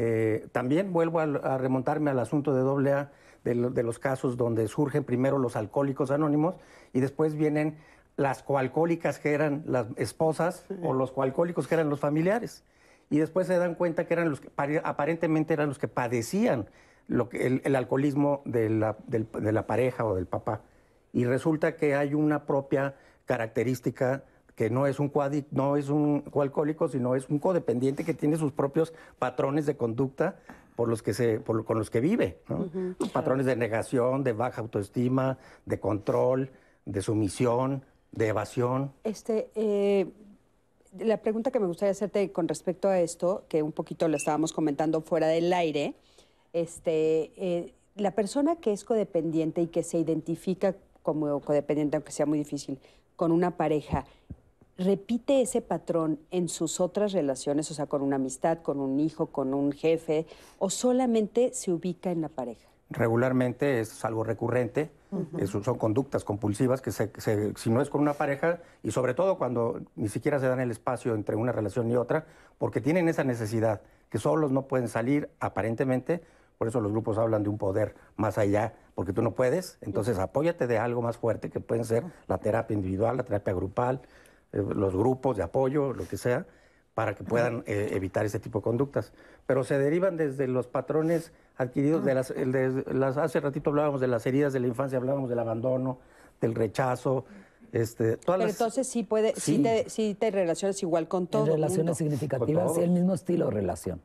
eh, también vuelvo a, remontarme al asunto de doble A, de, los casos donde surgen primero los alcohólicos anónimos y después vienen las coalcohólicas que eran las esposas o los coalcohólicos que eran los familiares. Y después se dan cuenta que eran los que aparentemente eran los que padecían lo que, el, alcoholismo de la, de la pareja o del papá. Y resulta que hay una propia característica que no es un no es un coalcohólico, sino es un codependiente que tiene sus propios patrones de conducta por los que se, por, con los que vive, patrones de negación, de baja autoestima, de control, de sumisión, de evasión. Este, eh, la pregunta que me gustaría hacerte con respecto a esto, que un poquito lo estábamos comentando fuera del aire, este, eh, la persona que es codependiente y que se identifica como codependiente, aunque sea muy difícil, con una pareja, repite ese patrón en sus otras relaciones, o sea, con una amistad, con un hijo, con un jefe, o solamente se ubica en la pareja? Regularmente es algo recurrente son conductas compulsivas que si no es con una pareja y sobre todo cuando ni siquiera se dan el espacio entre una relación y otra, porque tienen esa necesidad, que solos no pueden salir aparentemente, por eso los grupos hablan de un poder más allá, porque tú no puedes, entonces apóyate de algo más fuerte, que pueden ser la terapia individual, la terapia grupal, eh, los grupos de apoyo, lo que sea, para que puedan eh, evitar ese tipo de conductas. Pero se derivan desde los patrones adquiridos de las, las, hace ratito hablábamos de las heridas de la infancia, hablábamos del abandono, del rechazo, este, todas Pero entonces sí puede, sí. te, te, relacionas igual con todo. En relaciones significativas, el mismo estilo de relación.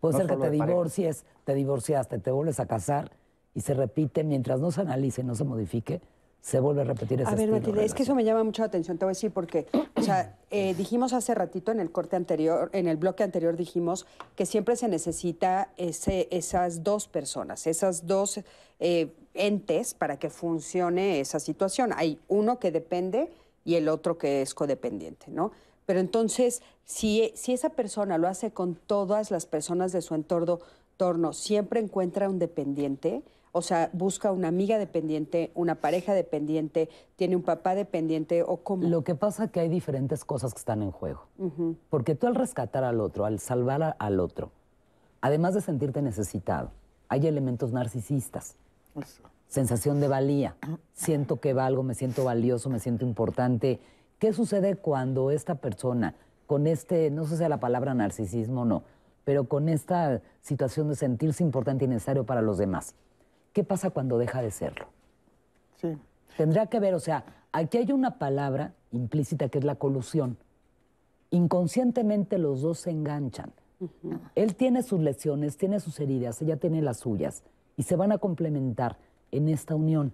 Puede ser que te divorcies, te divorciaste, te vuelves a casar y se repite mientras no se analice, no se modifique, se vuelve a repetir ese A ver, Matilde, es que eso me llama mucho la atención, te voy a decir porque, o sea, eh, dijimos hace ratito en el corte anterior, en el bloque anterior dijimos que siempre se necesita ese, esas dos personas, esas dos eh, entes para que funcione esa situación. Hay uno que depende y el otro que es codependiente, ¿no? Pero entonces, si, si esa persona lo hace con todas las personas de su entorno, entorno siempre encuentra un dependiente, o sea, busca una amiga dependiente, una pareja dependiente, tiene un papá dependiente o cómo. Lo que pasa es que hay diferentes cosas que están en juego. Porque tú al rescatar al otro, al salvar al otro, además de sentirte necesitado, hay elementos narcisistas. Sensación de valía. Siento que valgo, me siento valioso, me siento importante. ¿Qué sucede cuando esta persona, con este, no sé si la palabra narcisismo o no, pero con esta situación de sentirse importante y necesario para los demás, ¿Qué pasa cuando deja de serlo? Sí. Tendría que ver, o sea, aquí hay una palabra implícita que es la colusión. Inconscientemente los dos se enganchan. Él tiene sus lesiones, tiene sus heridas, ella tiene las suyas y se van a complementar en esta unión.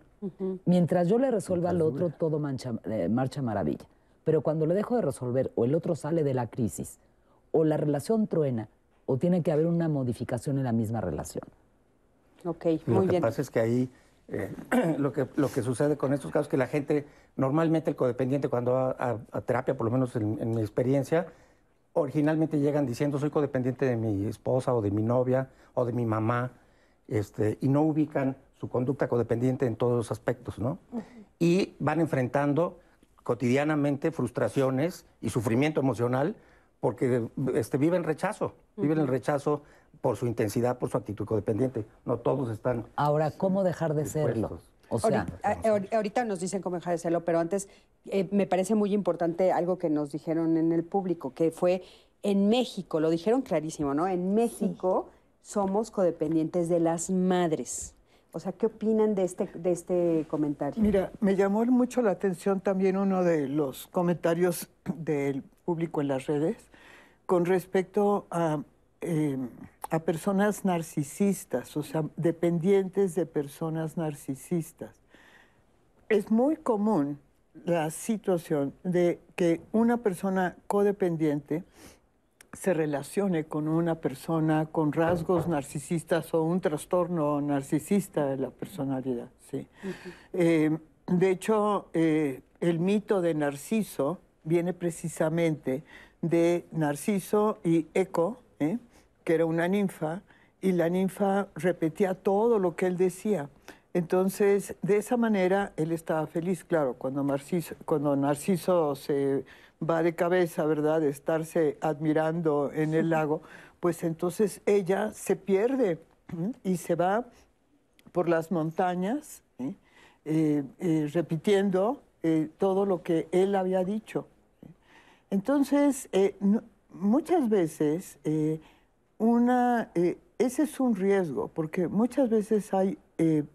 Mientras yo le resuelva al otro, todo eh, marcha maravilla. Pero cuando le dejo de resolver o el otro sale de la crisis o la relación truena o tiene que haber una modificación en la misma relación. Ok, muy lo que pasa es que ahí eh, lo, que, lo que sucede con estos casos es que la gente, normalmente el codependiente cuando va a, terapia, por lo menos en, mi experiencia, originalmente llegan diciendo soy codependiente de mi esposa o de mi novia o de mi mamá este, y no ubican su conducta codependiente en todos los aspectos, ¿no? Y van enfrentando cotidianamente frustraciones y sufrimiento emocional porque este, viven rechazo, viven el rechazo por su intensidad, por su actitud codependiente. No todos están. Ahora, ¿cómo dejar de serlo? O sea, ahorita, ahorita, nos dicen cómo dejar de serlo, pero antes eh, me parece muy importante algo que nos dijeron en el público, que fue en México, lo dijeron clarísimo, ¿no? En México somos codependientes de las madres. O sea, ¿qué opinan de este, de este comentario? Mira, me llamó mucho la atención también uno de los comentarios del público en las redes con respecto a, em, a personas narcisistas, o sea, dependientes de personas narcisistas. Es muy común la situación de que una persona codependiente se relacione con una persona con rasgos narcisistas o un trastorno narcisista de la personalidad. Sí. Eh, de hecho, eh, el mito de Narciso viene precisamente de Narciso y Eco, ¿eh? que era una ninfa, y la ninfa repetía todo lo que él decía. Entonces, de esa manera, él estaba feliz. Claro, cuando Narciso, cuando Narciso se va de cabeza, ¿verdad?, de estarse admirando en el lago, pues entonces ella se pierde y se va por las montañas, ¿eh? Eh, repitiendo todo lo que él había dicho. Entonces, eh, muchas veces, eh, una, eh, ese es un riesgo, porque muchas veces hay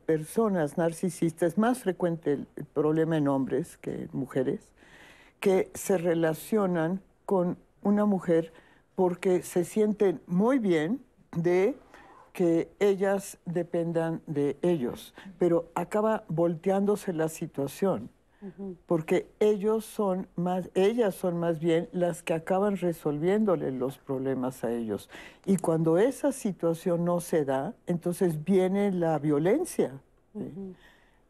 personas narcisistas, más frecuente el, problema en hombres que en mujeres, que se relacionan con una mujer porque se sienten muy bien de que ellas dependan de ellos, pero acaba volteándose la situación porque ellos son más, ellas son más bien las que acaban resolviéndole los problemas a ellos. Y cuando esa situación no se da, entonces viene la violencia.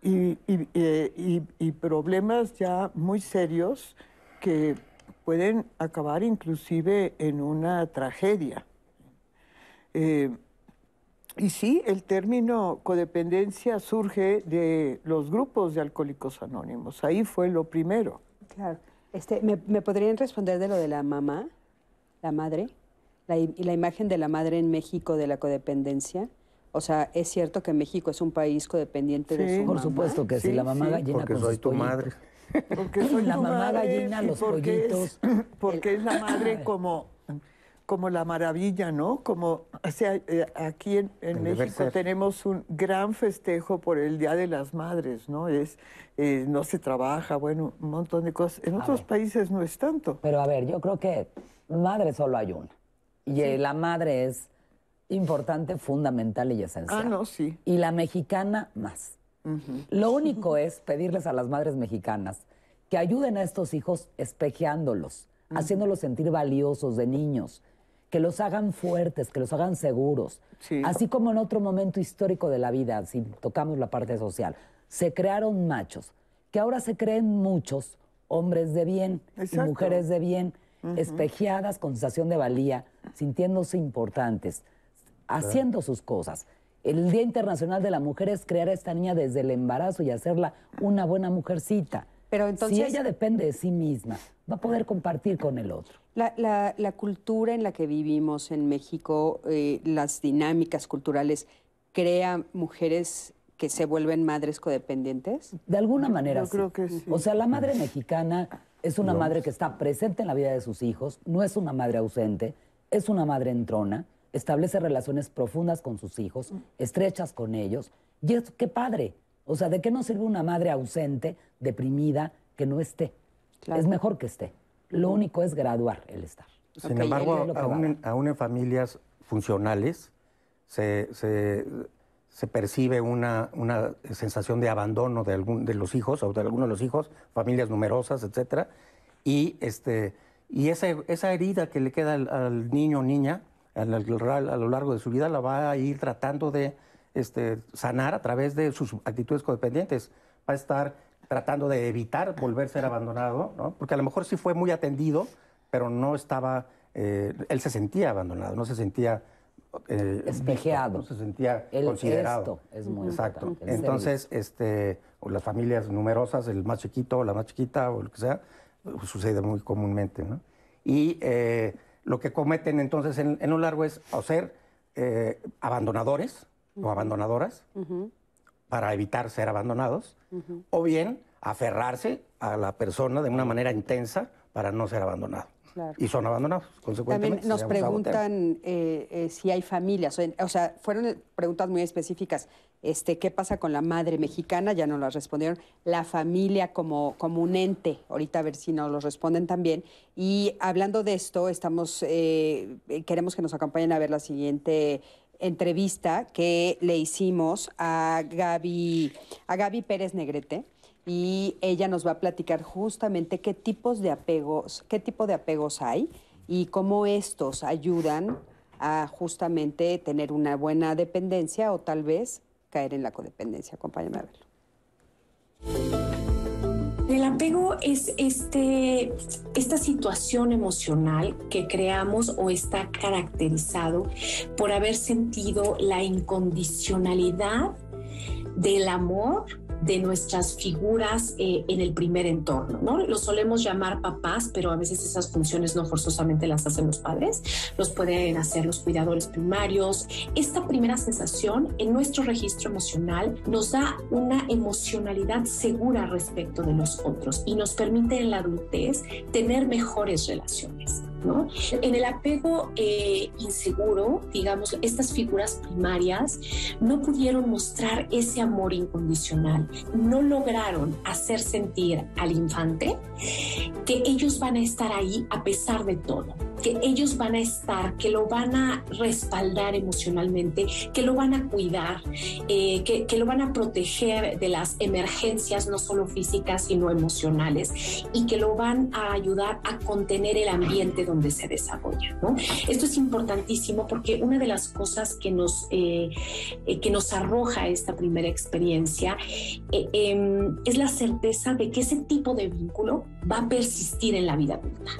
Y, problemas ya muy serios que pueden acabar inclusive en una tragedia. Eh, y sí, el término codependencia surge de los grupos de alcohólicos anónimos. Ahí fue lo primero. Claro. Este, ¿me, podrían responder de lo de la mamá, la madre? La, la imagen de la madre en México de la codependencia. O sea, ¿es cierto que México es un país codependiente de su Por supuesto que sí, la mamá gallina porque soy tu madre. Porque soy la mamá gallina, los pollitos. porque es la madre como como la maravilla, ¿no? Como, o sea, eh, aquí en, México tenemos un gran festejo por el Día de las Madres, ¿no? Es, eh, no se trabaja, bueno, un montón de cosas. En otros países no es tanto. Pero a ver, yo creo que madre solo hay una. Y la madre es importante, fundamental y esencial. Ah, no, sí. Y la mexicana más. Lo único es pedirles a las madres mexicanas que ayuden a estos hijos espejeándolos, haciéndolos sentir valiosos de niños, que los hagan fuertes, que los hagan seguros. Así como en otro momento histórico de la vida, si tocamos la parte social, se crearon machos, que ahora se creen muchos hombres de bien y mujeres de bien, espejeadas con sensación de valía, sintiéndose importantes, haciendo sus cosas. El Día Internacional de la Mujer es crear a esta niña desde el embarazo y hacerla una buena mujercita. Pero entonces... Si ella depende de sí misma, va a poder compartir con el otro. La, cultura en la que vivimos en México, eh, las dinámicas culturales, crea mujeres que se vuelven madres codependientes? De alguna manera. Yo creo que sí. O sea, la madre mexicana es una madre que está presente en la vida de sus hijos, no es una madre ausente, es una madre entrona, establece relaciones profundas con sus hijos, estrechas con ellos. Y es qué padre. O sea, ¿de qué nos sirve una madre ausente, deprimida, que no esté? Es mejor que esté. Lo único es graduar el estar. Sin embargo, aún en, familias funcionales se, percibe una, sensación de abandono de, algún, de los hijos o de algunos de los hijos, familias numerosas, etcétera, y, este, y esa, esa herida que le queda al, niño o niña a lo largo de su vida la va a ir tratando de este, sanar a través de sus actitudes codependientes. Va a estar tratando de evitar volver a ser abandonado, ¿no? porque a lo mejor sí fue muy atendido, pero no estaba, eh, él se sentía abandonado, no se sentía eh, Espejeado. visto, no se sentía El considerado. esto es muy Exacto. importante, Entonces, este, o las familias numerosas, el más chiquito o la más chiquita o lo que sea, sucede muy comúnmente, ¿no? Y eh, lo que cometen entonces en, en lo largo es o ser o abandonadoras para evitar ser abandonados, o bien aferrarse a la persona de una manera intensa para no ser abandonado. Claro. Y son abandonados, consecuentemente. También nos preguntan eh, eh, si hay familias, o, sea, fueron preguntas muy específicas. Este, ¿Qué pasa con la madre mexicana? Ya nos las respondieron. La familia como, como un ente, ahorita a ver si nos lo responden también. Y hablando de esto, estamos, eh, queremos que nos acompañen a ver la siguiente entrevista que le hicimos a Gaby, a Gaby Pérez Negrete y ella nos va a platicar justamente qué tipos de apegos, qué tipo de apegos hay y cómo estos ayudan a justamente tener una buena dependencia o tal vez caer en la codependencia. Acompáñame a verlo. El apego es este, esta situación emocional que creamos o está caracterizado por haber sentido la incondicionalidad del amor de nuestras figuras eh, en el primer entorno, ¿no? Lo solemos llamar papás, pero a veces esas funciones no forzosamente las hacen los padres, los pueden hacer los cuidadores primarios. Esta primera sensación en nuestro registro emocional nos da una emocionalidad segura respecto de los otros y nos permite en la adultez tener mejores relaciones. ¿No? En el apego eh, inseguro, digamos, estas figuras primarias no pudieron mostrar ese amor incondicional, no lograron hacer sentir al infante que ellos van a estar ahí a pesar de todo, que ellos van a estar, que lo van a respaldar emocionalmente, que lo van a cuidar, eh, que, que lo van a proteger de las emergencias no solo físicas sino emocionales y que lo van a ayudar a contener el ambiente donde se desarrolla. ¿no? Esto es importantísimo porque una de las cosas que nos, eh, eh, que nos arroja esta primera experiencia eh, em, es la certeza de que ese tipo de vínculo va a persistir en la vida adulta.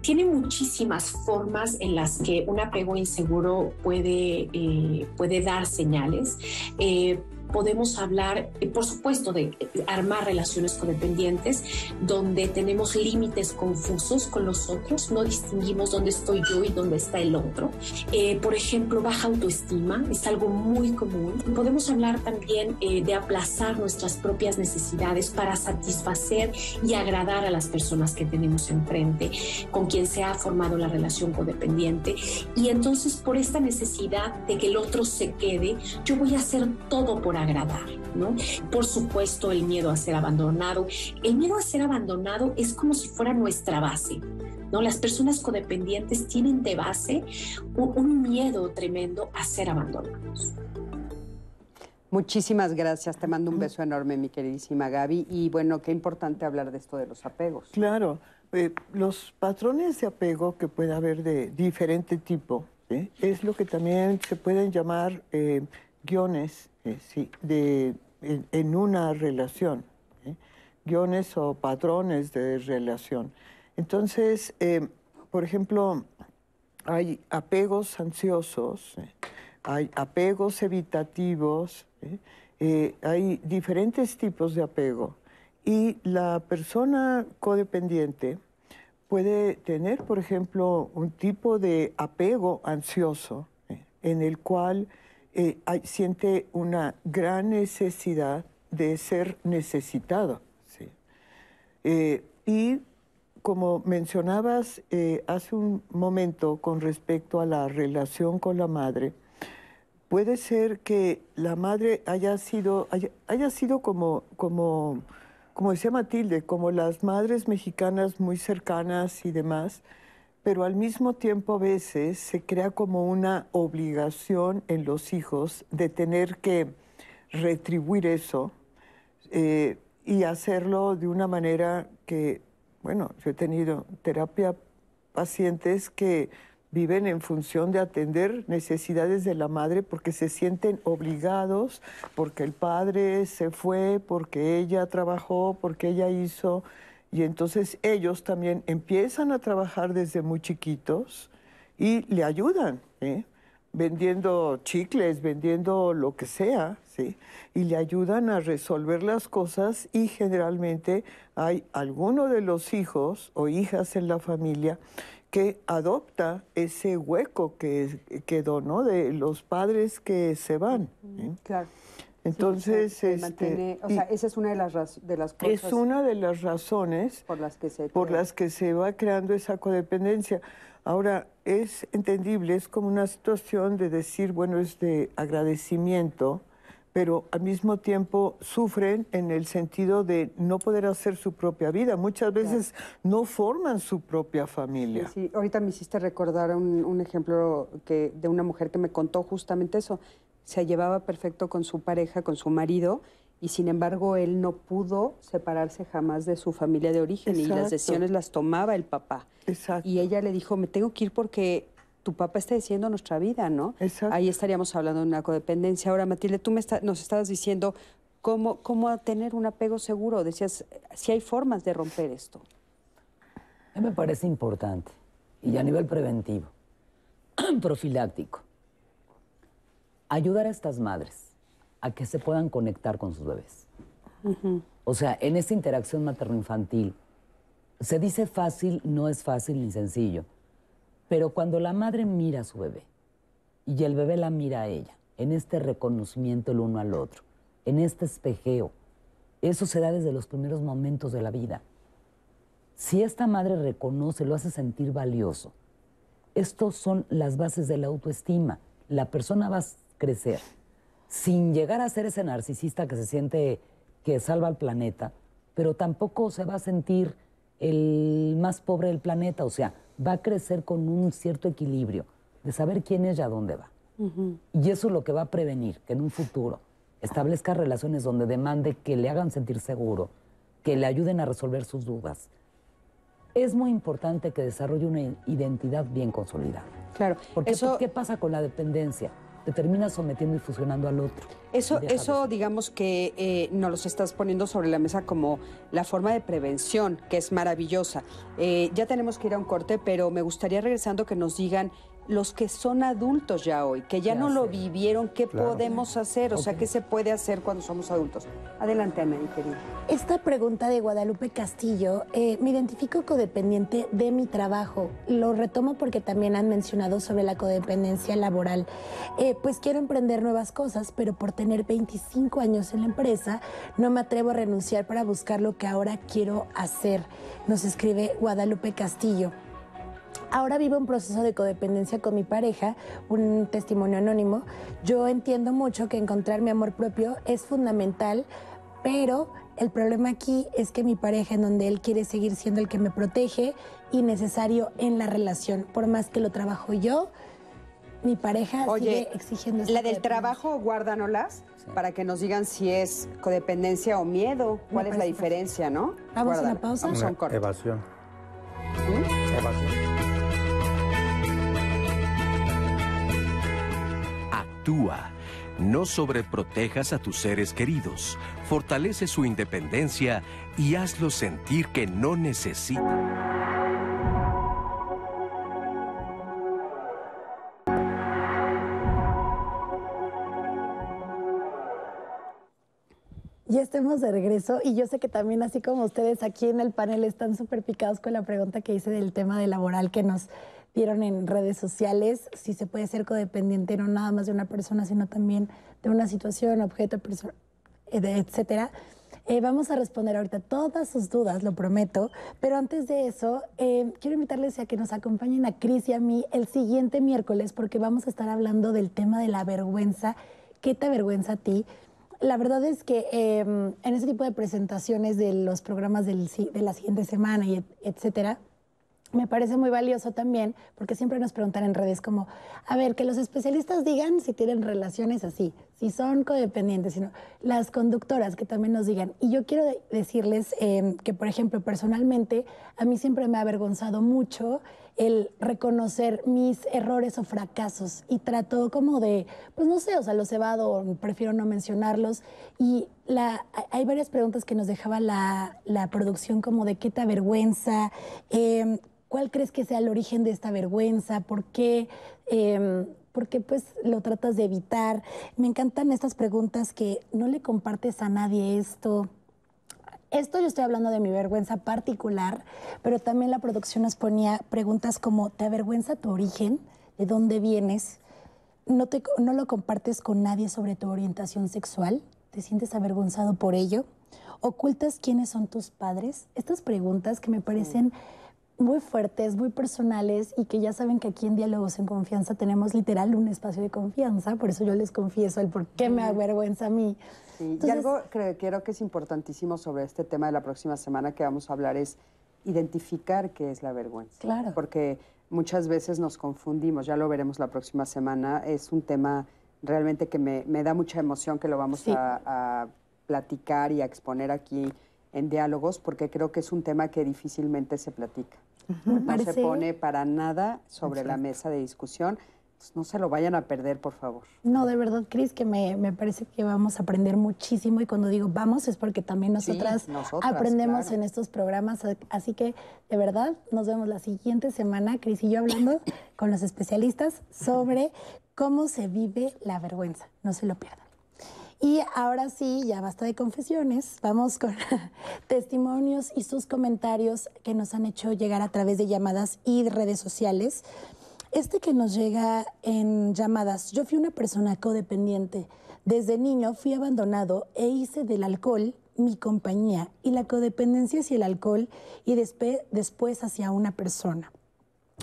Tiene muchísimas formas en las que un apego inseguro puede, eh, puede dar señales. Eh, podemos hablar, eh, por supuesto, de eh, armar relaciones codependientes donde tenemos límites confusos con los otros, no distinguimos dónde estoy yo y dónde está el otro. Eh, por ejemplo, baja autoestima es algo muy común. Podemos hablar también eh, de aplazar nuestras propias necesidades para satisfacer y agradar a las personas que tenemos enfrente, con quien se ha formado la relación codependiente. Y entonces, por esta necesidad de que el otro se quede, yo voy a hacer todo por agradar, ¿no? Por supuesto, el miedo a ser abandonado. El miedo a ser abandonado es como si fuera nuestra base. ¿No? Las personas codependientes tienen de base un, un miedo tremendo a ser abandonados. Muchísimas gracias. Te mando un beso enorme, mi queridísima Gaby. Y bueno, qué importante hablar de esto de los apegos. Claro, eh, los patrones de apego que puede haber de diferente tipo es lo que también se pueden llamar eh, guiones eh, de, en, una relación, ¿sí? guiones o patrones de relación. Entonces, eh, por ejemplo, hay apegos ansiosos, ¿eh? hay apegos evitativos, ¿eh? Eh, hay diferentes tipos de apego. Y la persona codependiente puede tener, por ejemplo, un tipo de apego ansioso ¿eh? en el cual eh, hay- siente una gran necesidad de ser necesitado. ¿sí? Eh, y como mencionabas eh, hace un momento con respecto a la relación con la madre, puede ser que la madre haya sido, haya, haya sido como, como, como decía Matilde, como las madres mexicanas muy cercanas y demás, pero al mismo tiempo a veces se crea como una obligación en los hijos de tener que retribuir eso eh, y hacerlo de una manera que, bueno, yo he tenido terapia pacientes que viven en función de atender necesidades de la madre porque se sienten obligados, porque el padre se fue, porque ella trabajó, porque ella hizo, y entonces ellos también empiezan a trabajar desde muy chiquitos y le ayudan, ¿eh? vendiendo chicles, vendiendo lo que sea, ¿sí? Y le ayudan a resolver las cosas y generalmente hay alguno de los hijos o hijas en la familia que adopta ese hueco que quedó, ¿no? De los padres que se van. Claro. Entonces, se este, mantiene- o sea, esa es una de las, de las es cosas una de las razones por las que se por las que se va creando esa codependencia. Ahora, es entendible, es como una situación de decir, bueno, es de agradecimiento, pero al mismo tiempo sufren en el sentido de no poder hacer su propia vida. Muchas veces no forman su propia familia. Sí, ahorita me hiciste recordar un, un ejemplo que, de una mujer que me contó justamente eso. Se llevaba perfecto con su pareja, con su marido, y sin embargo él no pudo separarse jamás de su familia de origen y las decisiones las tomaba el papá. Exacto. Y ella le dijo, me tengo que ir porque tu papá está diciendo nuestra vida, ¿no? Exacto. Ahí estaríamos hablando de una codependencia. Ahora, Matilde, tú me está- nos estabas diciendo cómo, cómo tener un apego seguro. Decías, si hay formas de romper esto. A mí me parece importante, y a nivel preventivo, profiláctico, ayudar a estas madres a que se puedan conectar con sus bebés. O sea, en esta interacción materno-infantil, se dice fácil, no es fácil ni sencillo, pero cuando la madre mira a su bebé y el bebé la mira a ella, en este reconocimiento el uno al otro, en este espejeo, eso se da desde los primeros momentos de la vida. Si esta madre reconoce, lo hace sentir valioso, estos son las bases de la autoestima. La persona va crecer sin llegar a ser ese narcisista que se siente que salva al planeta, pero tampoco se va a sentir el más pobre del planeta. O sea, va a crecer con un cierto equilibrio de saber quién es y a dónde va. Y eso es lo que va a prevenir que en un futuro establezca relaciones donde demande que le hagan sentir seguro, que le ayuden a resolver sus dudas. Es muy importante que desarrolle una identidad bien consolidada. Claro, Porque eso, ¿qué pasa con la dependencia? Te terminas sometiendo y fusionando al otro. eso, de eso digamos que eh, nos los estás poniendo sobre la mesa como la forma de prevención, que es maravillosa. Eh, ya tenemos que ir a un corte, pero me gustaría regresando que nos digan los que son adultos ya hoy, que ya ¿Qué no lo vivieron, qué Claro. podemos hacer, o sea, qué se puede hacer cuando somos adultos. Adelante, Ana, mi querida. Esta pregunta de Guadalupe Castillo, eh, me identifico codependiente de mi trabajo. Lo retomo porque también han mencionado sobre la codependencia laboral. Eh, pues quiero emprender nuevas cosas, pero por tener 25 años en la empresa, no me atrevo a renunciar para buscar lo que ahora quiero hacer. Nos escribe Guadalupe Castillo. Ahora vivo un proceso de codependencia con mi pareja, un testimonio anónimo. Yo entiendo mucho que encontrar mi amor propio es fundamental, pero el problema aquí es que mi pareja, en donde él quiere seguir siendo el que me protege y necesario en la relación, por más que lo trabajo yo, mi pareja Oye, sigue exigiendo La del trabajo, guárdanolas para que nos digan si es codependencia o miedo. ¿Cuál es la diferencia, no? Vamos a una pausa. Vamos a un Una corte. evasión. ¿Mm? Evasión. Actúa. No sobreprotejas a tus seres queridos. Fortalece su independencia y hazlos sentir que no necesitan. Ya estemos de regreso y yo sé que también así como ustedes aquí en el panel están súper picados con la pregunta que hice del tema de laboral que nos dieron en redes sociales, si se puede ser codependiente no nada más de una persona, sino también de una situación, objeto, persona, etcétera. Eh, vamos a responder ahorita todas sus dudas, lo prometo, pero antes de eso, eh, quiero invitarles a que nos acompañen a Cris y a mí el siguiente miércoles porque vamos a estar hablando del tema de la vergüenza. ¿Qué te avergüenza a ti? La verdad es que eh, en ese tipo de presentaciones de los programas del de la siguiente semana y et- etcétera, me parece muy valioso también, porque siempre nos preguntan en redes como, a ver, que los especialistas digan si tienen relaciones así, si son codependientes, sino las conductoras que también nos digan. Y yo quiero de- decirles eh, que, por ejemplo, personalmente, a mí siempre me ha avergonzado mucho el reconocer mis errores o fracasos y trato como de, pues no sé, o sea, los evado, prefiero no mencionarlos. Y la, hay varias preguntas que nos dejaba la, la producción como de qué te avergüenza, eh, cuál crees que sea el origen de esta vergüenza, por qué, eh, ¿Por qué pues lo tratas de evitar? Me encantan estas preguntas que no le compartes a nadie esto. Esto yo estoy hablando de mi vergüenza particular, pero también la producción nos ponía preguntas como, ¿te avergüenza tu origen? ¿De dónde vienes? ¿No, te, ¿No lo compartes con nadie sobre tu orientación sexual? ¿Te sientes avergonzado por ello? ¿Ocultas quiénes son tus padres? Estas preguntas que me parecen muy fuertes, muy personales y que ya saben que aquí en Diálogos en Confianza tenemos literal un espacio de confianza, por eso yo les confieso el por qué me avergüenza a mí. y algo que creo que es importantísimo sobre este tema de la próxima semana que vamos a hablar es identificar qué es la vergüenza. Claro. Porque muchas veces nos confundimos, ya lo veremos la próxima semana, es un tema realmente que me, da mucha emoción que lo vamos a, a platicar y a exponer aquí en diálogos porque creo que es un tema que difícilmente se platica. No se pone para nada sobre la mesa de discusión. Pues, no se lo vayan a perder, por favor. No, de verdad, Cris, que me, parece que vamos a aprender muchísimo y cuando digo vamos es porque también nosotras, aprendemos en estos programas. Así que, de verdad, nos vemos la siguiente semana, Cris y yo hablando con los especialistas sobre cómo se vive la vergüenza. No se lo pierdan. Y ahora sí, ya basta de confesiones, vamos con testimonios y sus comentarios que nos han hecho llegar a través de llamadas y redes sociales. Este que nos llega en llamadas, yo fui una persona codependiente. Desde niño fui abandonado e hice del alcohol mi compañía y la codependencia hacia el alcohol y después hacia una persona.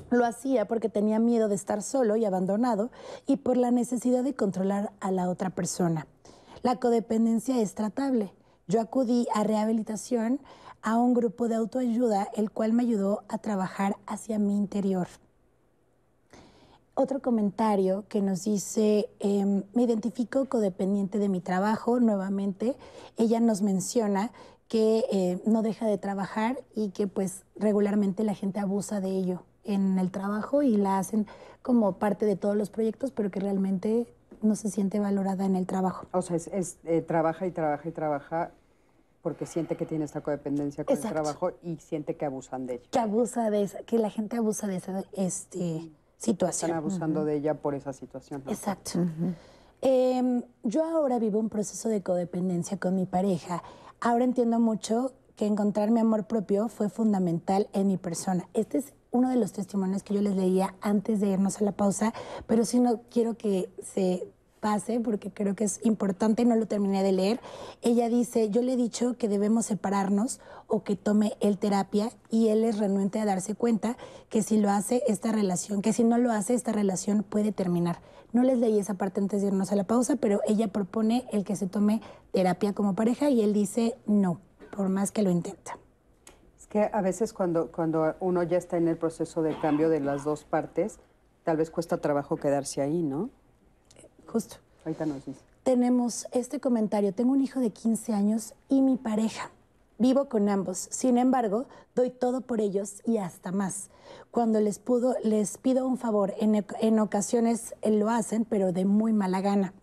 Lo hacía porque tenía miedo de estar solo y abandonado y por la necesidad de controlar a la otra persona. La codependencia es tratable. Yo acudí a rehabilitación a un grupo de autoayuda, el cual me ayudó a trabajar hacia mi interior. Otro comentario que nos dice, em, me identifico codependiente de mi trabajo, nuevamente, ella nos menciona que eh, no deja de trabajar y que pues regularmente la gente abusa de ello en el trabajo y la hacen como parte de todos los proyectos, pero que realmente no se siente valorada en el trabajo. O sea, es, eh, trabaja y trabaja y trabaja porque siente que tiene esta codependencia con el trabajo y siente que abusan de ella. Que abusa de esa, que la gente abusa de esa este, situación. Están abusando de ella por esa situación. Exacto. Em, yo ahora vivo un proceso de codependencia con mi pareja. Ahora entiendo mucho que encontrar mi amor propio fue fundamental en mi persona. Este es uno de los testimonios que yo les leía antes de irnos a la pausa, pero sí no quiero que se pase porque creo que es importante, no lo terminé de leer. Ella dice, yo le he dicho que debemos separarnos o que tome él terapia y él es renuente a darse cuenta que si lo hace esta relación, que si no lo hace esta relación puede terminar. No les leí esa parte antes de irnos a la pausa, pero ella propone el que se tome terapia como pareja y él dice no, por más que lo intenta que a veces cuando, cuando uno ya está en el proceso de cambio de las dos partes, tal vez cuesta trabajo quedarse ahí, ¿no? Justo. Ahorita nos dice. Tenemos este comentario. Tengo un hijo de 15 años y mi pareja. Vivo con ambos. Sin embargo, doy todo por ellos y hasta más. Cuando les, pudo, les pido un favor, en, en ocasiones lo hacen, pero de muy mala gana.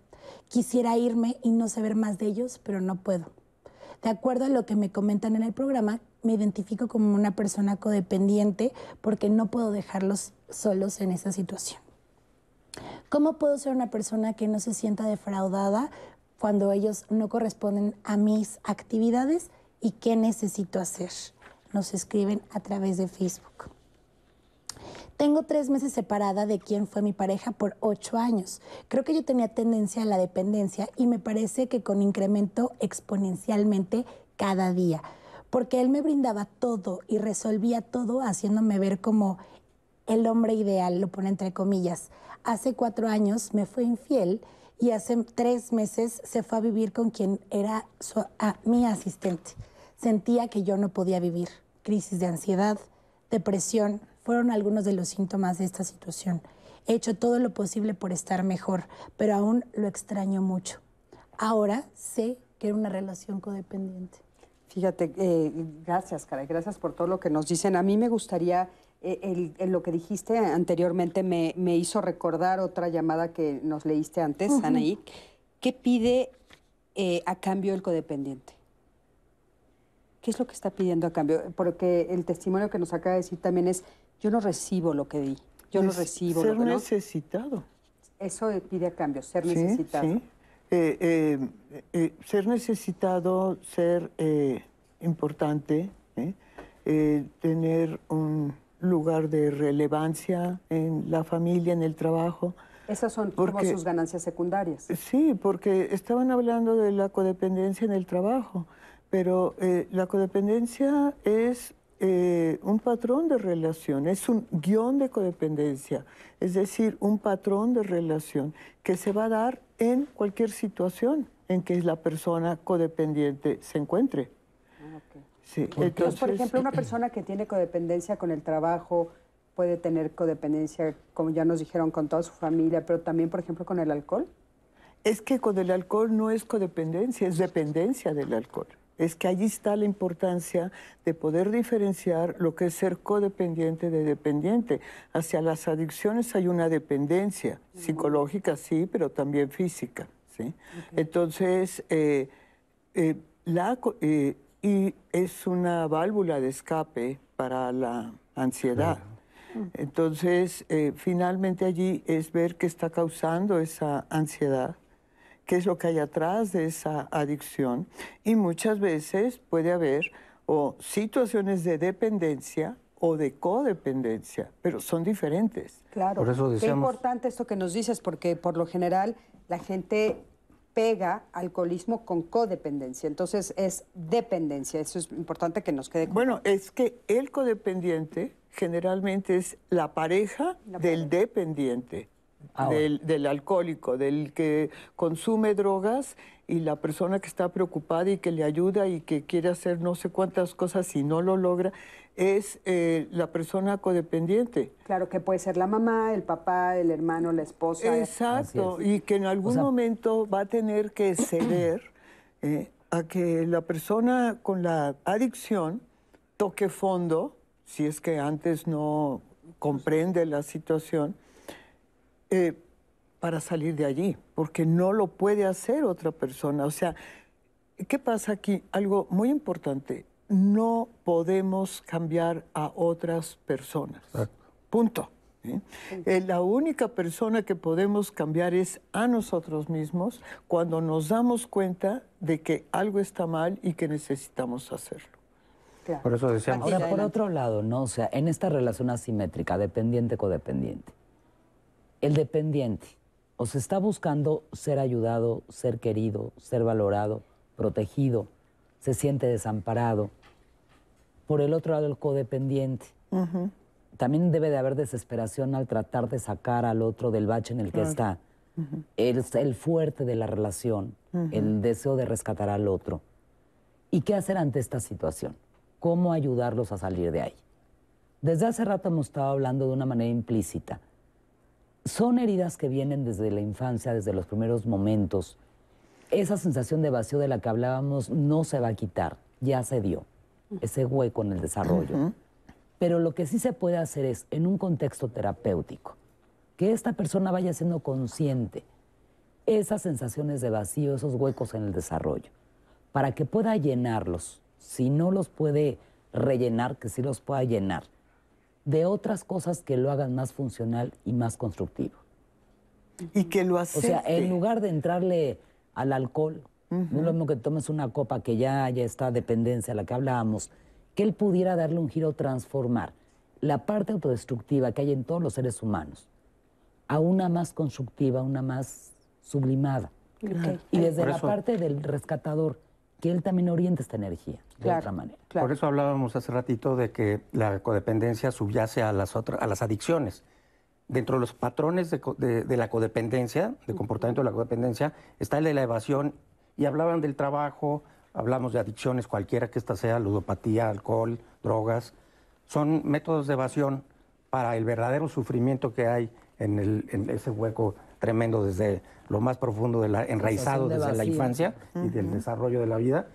Quisiera irme y no saber más de ellos, pero no puedo. De acuerdo a lo que me comentan en el programa, me identifico como una persona codependiente porque no puedo dejarlos solos en esa situación. ¿Cómo puedo ser una persona que no se sienta defraudada cuando ellos no corresponden a mis actividades y qué necesito hacer? Nos escriben a través de Facebook. Tengo tres meses separada de quien fue mi pareja por ocho años. Creo que yo tenía tendencia a la dependencia y me parece que con incremento exponencialmente cada día porque él me brindaba todo y resolvía todo haciéndome ver como el hombre ideal, lo pone entre comillas. Hace cuatro años me fue infiel y hace tres meses se fue a vivir con quien era mi asistente. Sentía que yo no podía vivir. Crisis de ansiedad, depresión, fueron algunos de los síntomas de esta situación. He hecho todo lo posible por estar mejor, pero aún lo extraño mucho. Ahora sé que era una relación codependiente. Fíjate, eh, gracias, caray, gracias por todo lo que nos dicen. A mí me gustaría, eh, lo que dijiste anteriormente me, hizo recordar otra llamada que nos leíste antes, Anaí. ¿Qué pide eh, a cambio el codependiente? ¿Qué es lo que está pidiendo a cambio? Porque el testimonio que nos acaba de decir también es, yo no recibo lo que di, yo no recibo ser lo que necesitado. Eso pide a cambio, ser necesitado. Sí, eh, ser necesitado, ser importante, tener un lugar de relevancia en la familia, en el trabajo. Esas son como sus ganancias secundarias. Sí, porque estaban hablando de la codependencia en el trabajo, pero la codependencia es eh, un patrón de relación, es un guion de codependencia, es decir, un patrón de relación que se va a dar en cualquier situación en que la persona codependiente se encuentre. Entonces, por ejemplo, una persona que tiene codependencia con el trabajo puede tener codependencia, como ya nos dijeron, con toda su familia, pero también, por ejemplo, con el alcohol. Es que con el alcohol no es codependencia, es dependencia del alcohol es que allí está la importancia de poder diferenciar lo que es ser codependiente de dependiente. Hacia las adicciones hay una dependencia psicológica, sí, pero también física. ¿sí? Entonces, eh, eh, la, eh, y es una válvula de escape para la ansiedad. Entonces, finalmente allí es ver qué está causando esa ansiedad qué es lo que hay atrás de esa adicción y muchas veces puede haber o situaciones de dependencia o de codependencia, pero son diferentes. Claro, por eso decíamos... qué importante esto que nos dices, porque por lo general la gente pega alcoholismo con codependencia, entonces es dependencia, eso es importante que nos quede claro. Bueno, es que el codependiente generalmente es la pareja del dependiente. Del, alcohólico, del que consume drogas y la persona que está preocupada y que le ayuda y que quiere hacer no sé cuántas cosas y no lo logra, es eh, la persona codependiente. Claro, que puede ser la mamá, el papá, el hermano, la esposa. Exacto, y que en algún momento va a tener que ceder eh, a que la persona con la adicción toque fondo, si es que antes no comprende la situación, eh, para salir de allí, porque no lo puede hacer otra persona. O sea, ¿qué pasa aquí? Algo muy importante, no podemos cambiar a otras personas. Punto. Eh, la única persona que podemos cambiar es a nosotros mismos cuando nos damos cuenta de que algo está mal y que necesitamos hacerlo. Por eso decíamos. Ahora, por otro lado, ¿no? O sea, en esta relación asimétrica, dependiente-codependiente, el dependiente o se está buscando ser ayudado, ser querido, ser valorado, protegido, se siente desamparado. Por el otro lado, el codependiente. También debe de haber desesperación al tratar de sacar al otro del bache en el que está. Es el fuerte de la relación, el deseo de rescatar al otro. ¿Y qué hacer ante esta situación? ¿Cómo ayudarlos a salir de ahí? Desde hace rato hemos estado hablando de una manera implícita son heridas que vienen desde la infancia, desde los primeros momentos. Esa sensación de vacío de la que hablábamos no se va a quitar, ya se dio, ese hueco en el desarrollo. Pero lo que sí se puede hacer es, en un contexto terapéutico, que esta persona vaya siendo consciente esas sensaciones de vacío, esos huecos en el desarrollo, para que pueda llenarlos. Si no los puede rellenar, que sí los pueda llenar de otras cosas que lo hagan más funcional y más constructivo. Y que lo acepte. O sea, en lugar de entrarle al alcohol, no es lo mismo que tomes una copa que ya, ya está dependencia a la que hablábamos, que él pudiera darle un giro, transformar la parte autodestructiva que hay en todos los seres humanos a una más constructiva, una más sublimada. Y desde la parte del rescatador, que él también oriente esta energía de otra manera. Por eso hablábamos hace ratito de que la codependencia subyace a las, otras, a las adicciones. Dentro de los patrones de, la codependencia, de comportamiento de la codependencia, está el de la evasión. Y hablaban del trabajo, hablamos de adicciones, cualquiera que ésta sea, ludopatía, alcohol, drogas. Son métodos de evasión para el verdadero sufrimiento que hay en, el, en ese hueco tremendo desde lo más profundo, de la, enraizado desde la infancia y del desarrollo de la vida,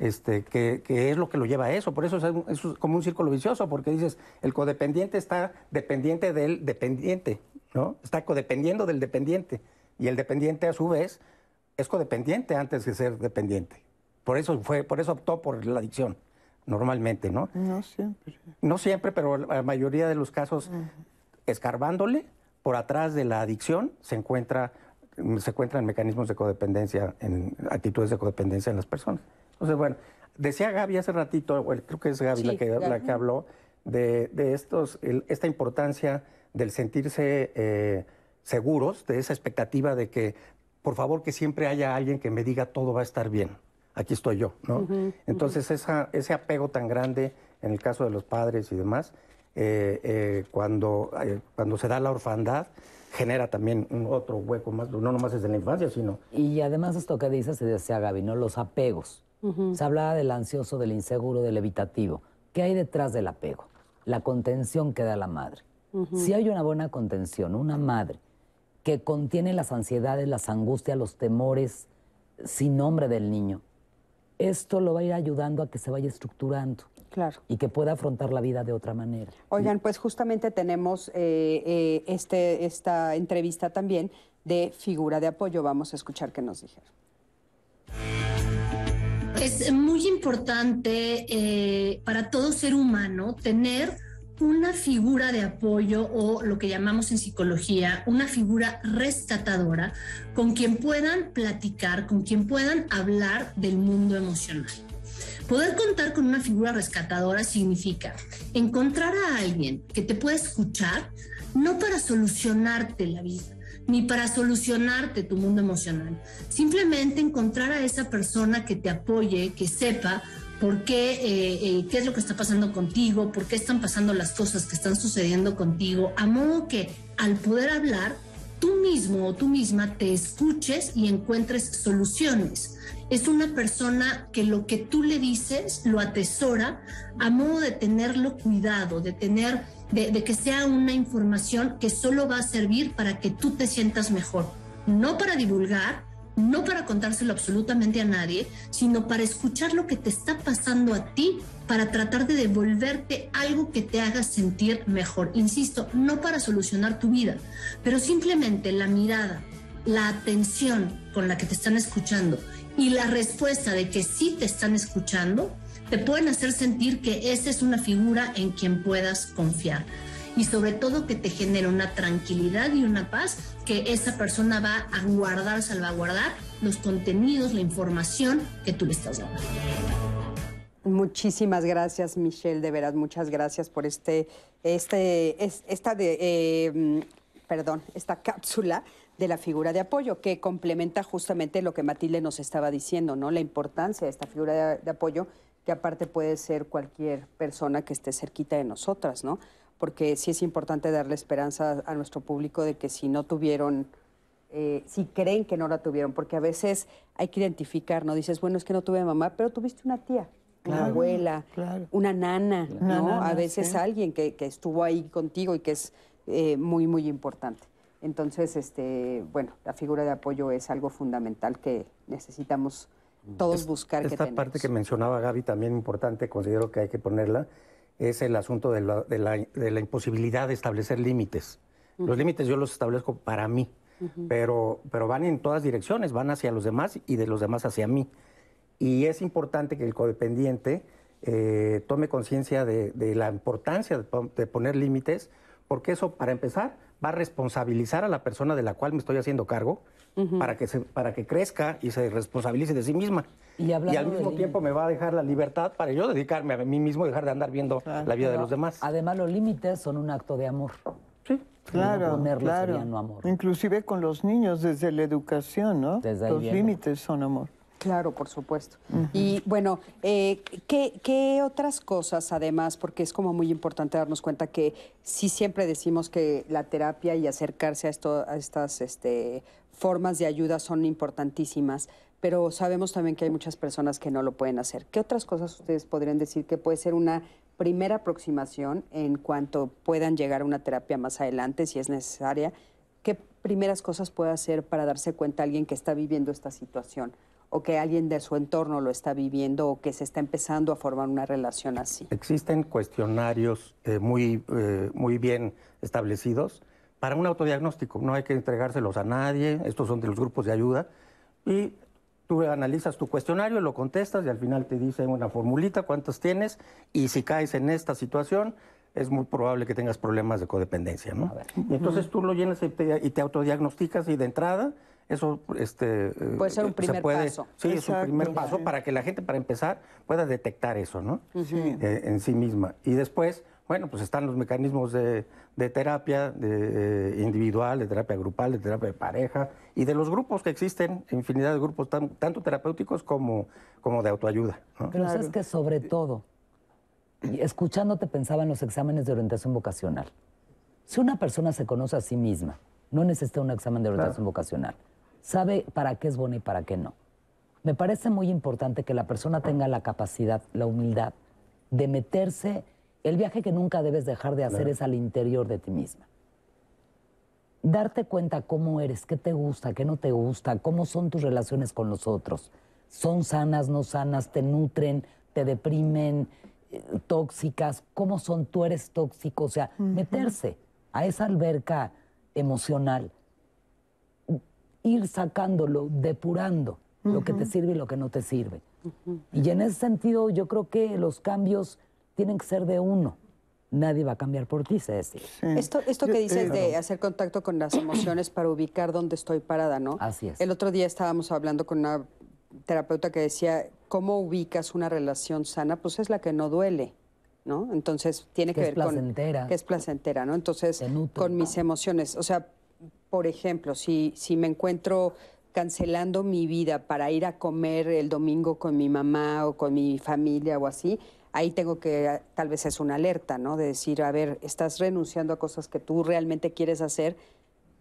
este, que, es lo que lo lleva a eso. Por eso es, como un círculo vicioso, porque dices, el codependiente está dependiente del dependiente, ¿no? Está codependiendo del dependiente. Y el dependiente, a su vez, es codependiente antes de ser dependiente. Por eso, fue, por eso optó por la adicción, normalmente, ¿no? No siempre. No siempre, pero la mayoría de los casos, escarbándole, por atrás de la adicción se encuentra se encuentran mecanismos de codependencia, en actitudes de codependencia en las personas. Entonces, bueno, decía Gaby hace ratito, creo que es Gaby, la, que, la que habló, de, estos, esta importancia del sentirse eh, seguros, de esa expectativa de que, por favor, que siempre haya alguien que me diga todo va a estar bien. Aquí estoy yo, ¿no? Entonces, ese apego tan grande en el caso de los padres y demás, eh, eh, cuando, cuando se da la orfandad, genera también un otro hueco más, no nomás desde la infancia, sino... Y además esto que dice, se decía Gaby, ¿no? Los apegos. Se hablaba del ansioso, del inseguro, del evitativo. ¿Qué hay detrás del apego? La contención que da la madre. Si hay una buena contención, una madre que contiene las ansiedades, las angustias, los temores sin nombre del niño, esto lo va a ir ayudando a que se vaya estructurando. Claro. Y que pueda afrontar la vida de otra manera. Oigan, pues justamente tenemos eh, eh, este, esta entrevista también de figura de apoyo. Vamos a escuchar qué nos dijeron. Es muy importante eh, para todo ser humano tener una figura de apoyo o lo que llamamos en psicología una figura rescatadora con quien puedan platicar, con quien puedan hablar del mundo emocional. Poder contar con una figura rescatadora significa encontrar a alguien que te pueda escuchar, no para solucionarte la vida, ni para solucionarte tu mundo emocional. Simplemente encontrar a esa persona que te apoye, que sepa por qué, eh, eh, qué es lo que está pasando contigo, por qué están pasando las cosas que están sucediendo contigo, a modo que al poder hablar, tú mismo o tú misma te escuches y encuentres soluciones es una persona que lo que tú le dices lo atesora a modo de tenerlo cuidado, de tener, de, que sea una información que solo va a servir para que tú te sientas mejor, no para divulgar, no para contárselo absolutamente a nadie, sino para escuchar lo que te está pasando a ti, para tratar de devolverte algo que te haga sentir mejor. Insisto, no para solucionar tu vida, pero simplemente la mirada, la atención con la que te están escuchando y la respuesta de que sí te están escuchando, te pueden hacer sentir que esa es una figura en quien puedas confiar. Y sobre todo que te genere una tranquilidad y una paz que esa persona va a guardar, salvaguardar los contenidos, la información que tú le estás dando. Muchísimas gracias, Michelle, de veras, muchas gracias por este, este, esta de, eh, perdón, esta cápsula de la figura de apoyo, que complementa justamente lo que Matilde nos estaba diciendo, ¿no? La importancia de esta figura de, apoyo, que aparte puede ser cualquier persona que esté cerquita de nosotras, ¿no? Porque sí es importante darle esperanza a nuestro público de que si no tuvieron, eh, si creen que no la tuvieron, porque a veces hay que identificar, ¿no? Dices, bueno, es que no tuve mamá, pero tuviste una tía, una abuela, una nana, ¿no? a veces alguien que, estuvo ahí contigo y que es eh, muy, muy importante. Entonces, este, bueno, la figura de apoyo es algo fundamental que necesitamos todos buscar. Esta parte que mencionaba Gaby también importante, considero que hay que ponerla, es el asunto de la, imposibilidad de establecer límites. Los límites yo los establezco para mí, pero, pero van en todas direcciones, van hacia los demás y de los demás hacia mí. Y es importante que el codependiente eh, tome conciencia de, la importancia de poner límites, porque eso, para empezar, va a responsabilizar a la persona de la cual me estoy haciendo cargo para, que se, para que crezca y se responsabilice de sí misma. Y, al mismo tiempo me va a dejar la libertad para yo dedicarme a mí mismo y dejar de andar viendo la vida de los demás. Además, los límites son un acto de amor. Sí. Claro, claro. amor. Inclusive con los niños desde la educación, ¿no? los límites son amor. Claro, por supuesto. Y bueno, eh, ¿qué, otras cosas además? Porque es como muy importante darnos cuenta que sí siempre decimos que la terapia y acercarse a, esto, a estas este, formas de ayuda son importantísimas, pero sabemos también que hay muchas personas que no lo pueden hacer. ¿Qué otras cosas ustedes podrían decir que puede ser una primera aproximación en cuanto puedan llegar a una terapia más adelante, si es necesaria? ¿Qué primeras cosas puede hacer para darse cuenta alguien que está viviendo esta situación? O que alguien de su entorno lo está viviendo o que se está empezando a formar una relación así. Existen cuestionarios eh, muy, eh, muy bien establecidos para un autodiagnóstico. No hay que entregárselos a nadie, estos son de los grupos de ayuda. Y tú analizas tu cuestionario, lo contestas y al final te dice una formulita cuántos tienes y si caes en esta situación, es muy probable que tengas problemas de codependencia, ¿no? Y entonces tú lo llenas y te, y te autodiagnosticas y de entrada eso este, puede ser un se primer puede- paso. Sí, es un primer paso para que la gente, para empezar, pueda detectar eso, ¿no? Sí. Eh, en sí misma. Y después, bueno, pues están los mecanismos de, de terapia de, eh, individual, de terapia grupal, de terapia de pareja y de los grupos que existen, infinidad de grupos, tan- tanto terapéuticos como, como de autoayuda. ¿no? Pero sabes que sobre todo, escuchándote pensaba en los exámenes de orientación vocacional. Si una persona se conoce a sí misma, no necesita un examen de orientación vocacional, sabe para qué es buena y para qué no. Me parece muy importante que la persona tenga la capacidad, la humildad de meterse. El viaje que nunca debes dejar de hacer es al interior de ti misma. Darte cuenta cómo eres, qué te gusta, qué no te gusta, cómo son tus relaciones con los otros. ¿Son sanas, no sanas? ¿Te nutren? ¿Te deprimen? eh, ¿Tóxicas? ¿Cómo son? ¿Tú eres tóxico? O sea, meterse a esa alberca emocional, ir sacándolo, depurando lo que te sirve y lo que no te sirve. Y en ese sentido, yo creo que los cambios tienen que ser de uno. Nadie va a cambiar por ti, Ceci. Esto, esto Yo- que dices eh, de hacer contacto con las emociones para ubicar dónde estoy parada, ¿no? Así es. El otro día estábamos hablando con una terapeuta que decía, ¿cómo ubicas una relación sana? Pues es la que no duele, ¿no? Entonces tiene que, Que es ver con... placentera. Que es placentera, ¿no? Entonces, nutre. con mis emociones. O sea, por ejemplo, si, si me encuentro cancelando mi vida para ir a comer el domingo con mi mamá o con mi familia o así, ahí tengo que, tal vez es una alerta, ¿no? De decir, a ver, estás renunciando a cosas que tú realmente quieres hacer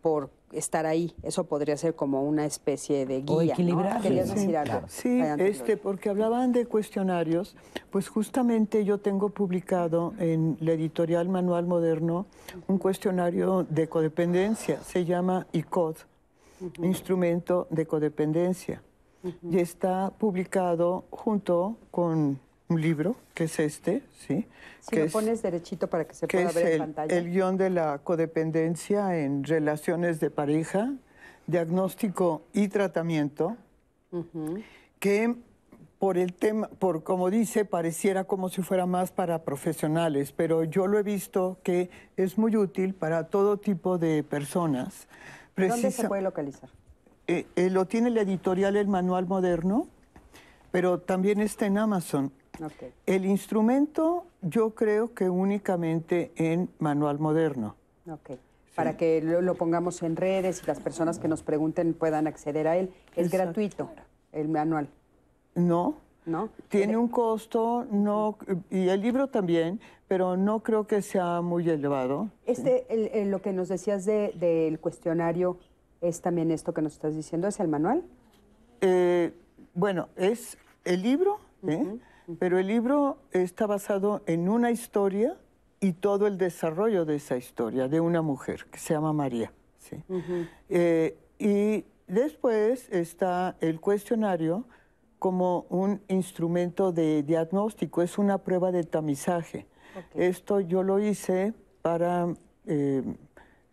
por estar ahí. Eso podría ser como una especie de guía. O ¿no? equilibrar. Querías Sí, decir algo. claro. Sí, este, porque hablaban de cuestionarios, pues justamente yo tengo publicado en la editorial Manual Moderno un cuestionario de codependencia, se llama ICOD, Instrumento de Codependencia, y está publicado junto con un libro, que es este, ¿sí? Si que lo es- pones derechito para que se que pueda ver en el, pantalla. el guion de la codependencia en relaciones de pareja, diagnóstico y tratamiento, que por el tema, por como dice, pareciera como si fuera más para profesionales, pero yo lo he visto que es muy útil para todo tipo de personas. ¿Dónde se Precisa- puede localizar? eh, eh, lo tiene la editorial El Manual Moderno, pero también está en Amazon. Ok. El instrumento yo creo que únicamente en Manual Moderno. Ok. Para que lo, lo pongamos en redes y las personas que nos pregunten puedan acceder a él. Es Exacto. gratuito el manual, No, ¿no? tiene un costo, no, y el libro también, pero no creo que sea muy elevado. Este, el- el- lo que nos decías de- del cuestionario es también esto que nos estás diciendo, ¿es el manual? Eh, bueno, es el libro, ¿eh? Pero el libro está basado en una historia y todo el desarrollo de esa historia de una mujer que se llama María. ¿sí? Eh, y después está el cuestionario como un instrumento de diagnóstico, es una prueba de tamizaje. Esto yo lo hice para, eh,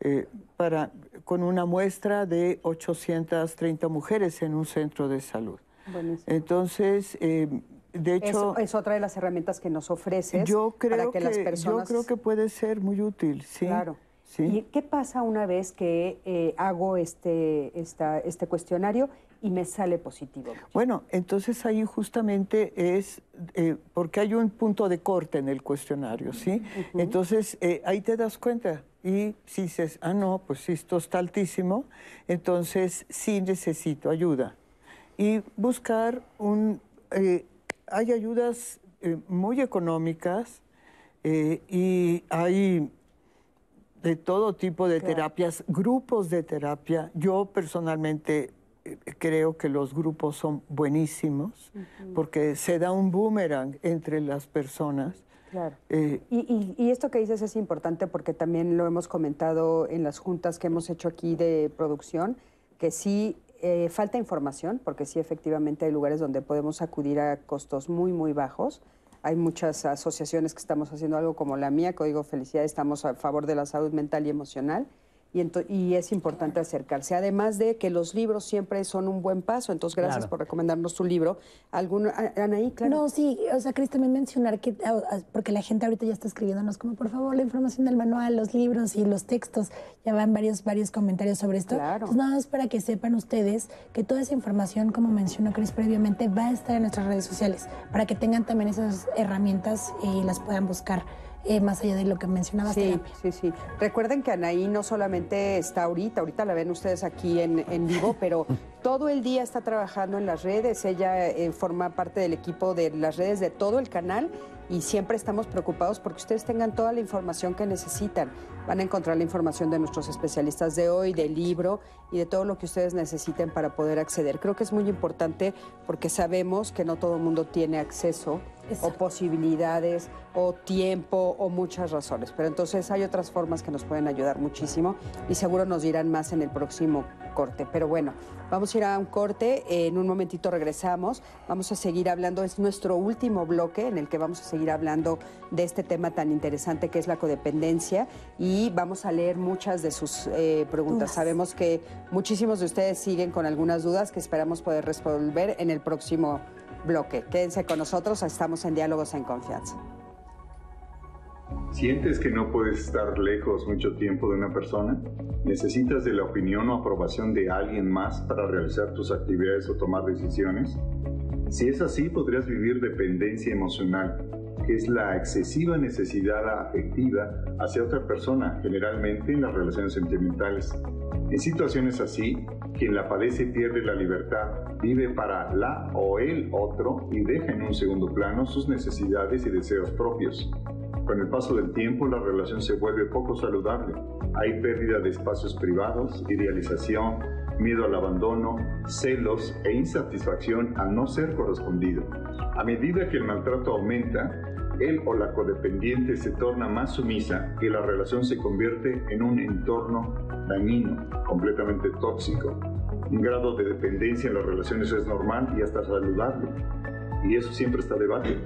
eh, para, con una muestra de 830 mujeres en un centro de salud. Buenísimo. Entonces, eh, de Es, hecho, es otra de las herramientas que nos ofreces yo creo para que, que, las yo personas... creo que puede ser muy útil, sí. Claro. Sí. ¿Y qué pasa una vez que eh, hago este, esta, este cuestionario y me sale positivo? Bueno, entonces ahí justamente es eh, porque hay un punto de corte en el cuestionario, ¿sí? Entonces eh, ahí te das cuenta y si dices, ah, no, pues esto está altísimo, entonces sí necesito ayuda. Y buscar un... eh, hay ayudas eh, muy económicas eh, y hay de todo tipo de terapias, grupos de terapia. Yo personalmente eh, creo que los grupos son buenísimos porque se da un boomerang entre las personas. Claro. Eh, Y, y- y esto que dices es importante porque también lo hemos comentado en las juntas que hemos hecho aquí de producción, que sí eh, falta información, porque sí efectivamente hay lugares donde podemos acudir a costos muy, muy bajos. Hay muchas asociaciones que estamos haciendo algo como la mía, Código Felicidad, estamos a favor de la salud mental y emocional. Y, y, es importante acercarse. Además de que los libros siempre son un buen paso, entonces gracias por recomendarnos tu libro. ¿Algún, Anaí, claro? No, sí, o sea, Cris, también mencionar que, porque la gente ahorita ya está escribiéndonos como, por favor, la información del manual, los libros y los textos, ya van varios, varios comentarios sobre esto. Claro. Entonces, nada más para que sepan ustedes que toda esa información, como mencionó Cris previamente, va a estar en nuestras redes sociales, para que tengan también esas herramientas y las puedan buscar. Eh, más allá de lo que mencionabas. Sí, sí, sí. Recuerden que Anaí no solamente está ahorita, ahorita la ven ustedes aquí en, en vivo, pero todo el día está trabajando en las redes. Ella eh, forma parte del equipo de las redes de todo el canal y siempre estamos preocupados porque ustedes tengan toda la información que necesitan. Van a encontrar la información de nuestros especialistas de hoy, del libro y de todo lo que ustedes necesiten para poder acceder. Creo que es muy importante porque sabemos que no todo el mundo tiene acceso o posibilidades o tiempo o muchas razones. Pero entonces hay otras formas que nos pueden ayudar muchísimo y seguro nos dirán más en el próximo corte. Pero bueno, vamos a ir a un corte, en un momentito regresamos, vamos a seguir hablando, es nuestro último bloque en el que vamos a seguir hablando de este tema tan interesante que es la codependencia y vamos a leer muchas de sus eh, preguntas. Sabemos que muchísimos de ustedes siguen con algunas dudas que esperamos poder resolver en el próximo bloque. Quédense con nosotros, estamos en Diálogos en Confianza. ¿Sientes que no puedes estar lejos mucho tiempo de una persona? ¿Necesitas de la opinión o aprobación de alguien más para realizar tus actividades o tomar decisiones? Si es así, podrías vivir dependencia emocional, es la excesiva necesidad afectiva hacia otra persona, generalmente en las relaciones sentimentales. En situaciones así, quien la padece pierde la libertad, vive para la o el otro y deja en un segundo plano sus necesidades y deseos propios. Con el paso del tiempo, la relación se vuelve poco saludable. Hay pérdida de espacios privados, idealización, miedo al abandono, celos e insatisfacción al no ser correspondido. A medida que el maltrato aumenta, él o la codependiente se torna más sumisa y la relación se convierte en un entorno dañino, completamente tóxico. Un grado de dependencia en las relaciones es normal y hasta saludable. Y eso siempre está debate.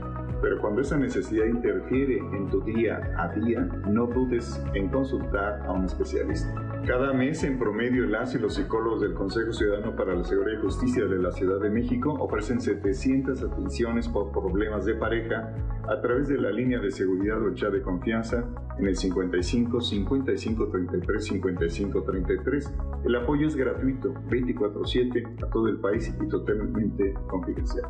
Pero cuando esa necesidad interfiere en tu día a día, no dudes en consultar a un especialista. Cada mes, en promedio, las y los psicólogos del Consejo Ciudadano para la Seguridad y Justicia de la Ciudad de México ofrecen 700 atenciones por problemas de pareja a través de la línea de seguridad o chat de confianza en el 55 55 33 55 33. El apoyo es gratuito, 24/7 a todo el país y totalmente confidencial.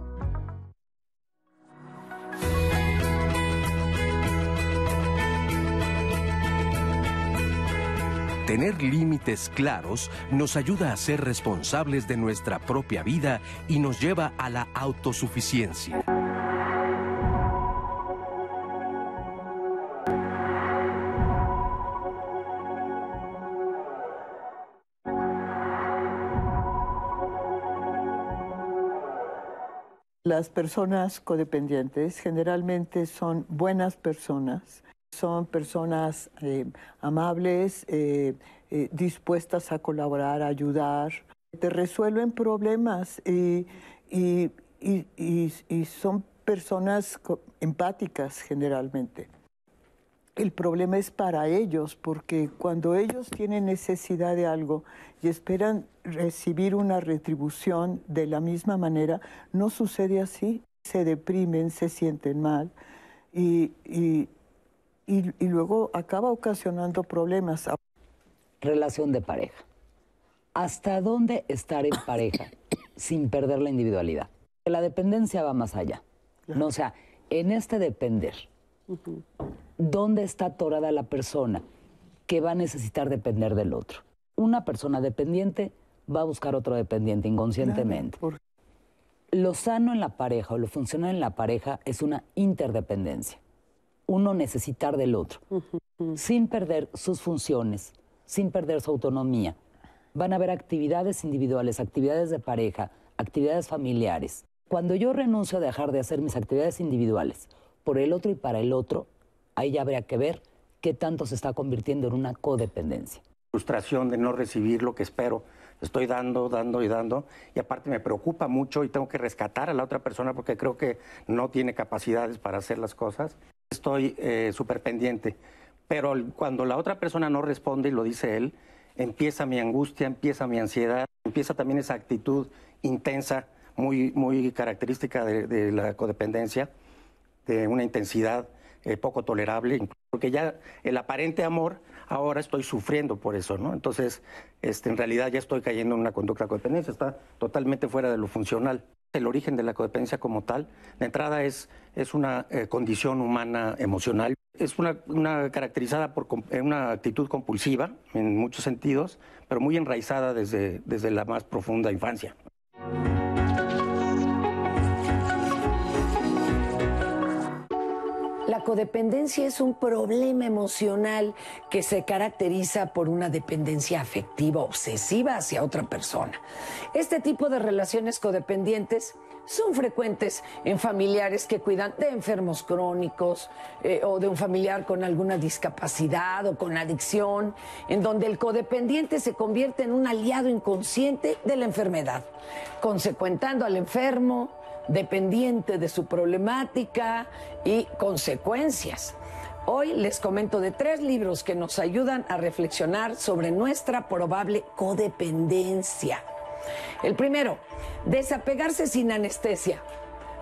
Tener límites claros nos ayuda a ser responsables de nuestra propia vida y nos lleva a la autosuficiencia. Las personas codependientes generalmente son buenas personas son personas eh, amables, eh, eh, dispuestas a colaborar, a ayudar, te resuelven problemas y, son personas empáticas generalmente. El problema es para ellos, porque cuando ellos tienen necesidad de algo y esperan recibir una retribución de la misma manera, no sucede así. Se deprimen, se sienten mal y, y, luego acaba ocasionando problemas. Relación de pareja. ¿Hasta dónde estar en pareja sin perder la individualidad? La dependencia va más allá. No, o sea, en este depender, ¿dónde está atorada la persona que va a necesitar depender del otro? Una persona dependiente va a buscar otro dependiente inconscientemente. Lo sano en la pareja o lo funcional en la pareja es una interdependencia uno necesitar del otro, sin perder sus funciones, sin perder su autonomía. Van a haber actividades individuales, actividades de pareja, actividades familiares. Cuando yo renuncio a dejar de hacer mis actividades individuales por el otro y para el otro, ahí ya habría que ver qué tanto se está convirtiendo en una codependencia. Frustración de no recibir lo que espero. Estoy dando, dando y dando. Y aparte me preocupa mucho y tengo que rescatar a la otra persona porque creo que no tiene capacidades para hacer las cosas estoy eh, súper pendiente. Pero cuando la otra persona no responde, y lo dice él, empieza mi angustia, empieza mi ansiedad, empieza también esa actitud intensa, muy, muy característica de, la codependencia, de una intensidad eh, poco tolerable, porque ya el aparente amor, ahora estoy sufriendo por eso, ¿no? Entonces, este, en realidad ya estoy cayendo en una conducta de codependencia, está totalmente fuera de lo funcional. El origen de la codependencia como tal, de entrada es, es una eh, condición humana emocional. Es una, una caracterizada por eh, una actitud compulsiva en muchos sentidos, pero muy enraizada desde, desde la más profunda infancia. Codependencia es un problema emocional que se caracteriza por una dependencia afectiva obsesiva hacia otra persona. Este tipo de relaciones codependientes son frecuentes en familiares que cuidan de enfermos crónicos eh, o de un familiar con alguna discapacidad o con adicción, en donde el codependiente se convierte en un aliado inconsciente de la enfermedad, consecuentando al enfermo, dependiente de su problemática y consecuencias. Hoy les comento de tres libros que nos ayudan a reflexionar sobre nuestra probable codependencia. El primero, Desapegarse sin anestesia,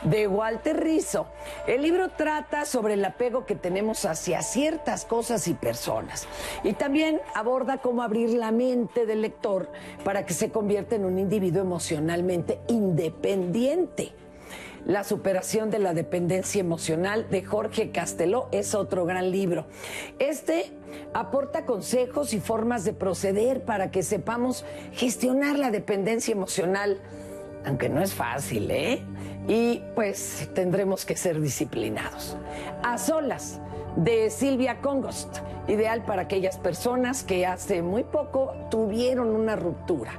de Walter Rizzo. El libro trata sobre el apego que tenemos hacia ciertas cosas y personas. Y también aborda cómo abrir la mente del lector para que se convierta en un individuo emocionalmente independiente. La superación de la dependencia emocional de Jorge Casteló es otro gran libro. Este aporta consejos y formas de proceder para que sepamos gestionar la dependencia emocional, aunque no es fácil, ¿eh? Y pues tendremos que ser disciplinados. A solas de Silvia Congost, ideal para aquellas personas que hace muy poco tuvieron una ruptura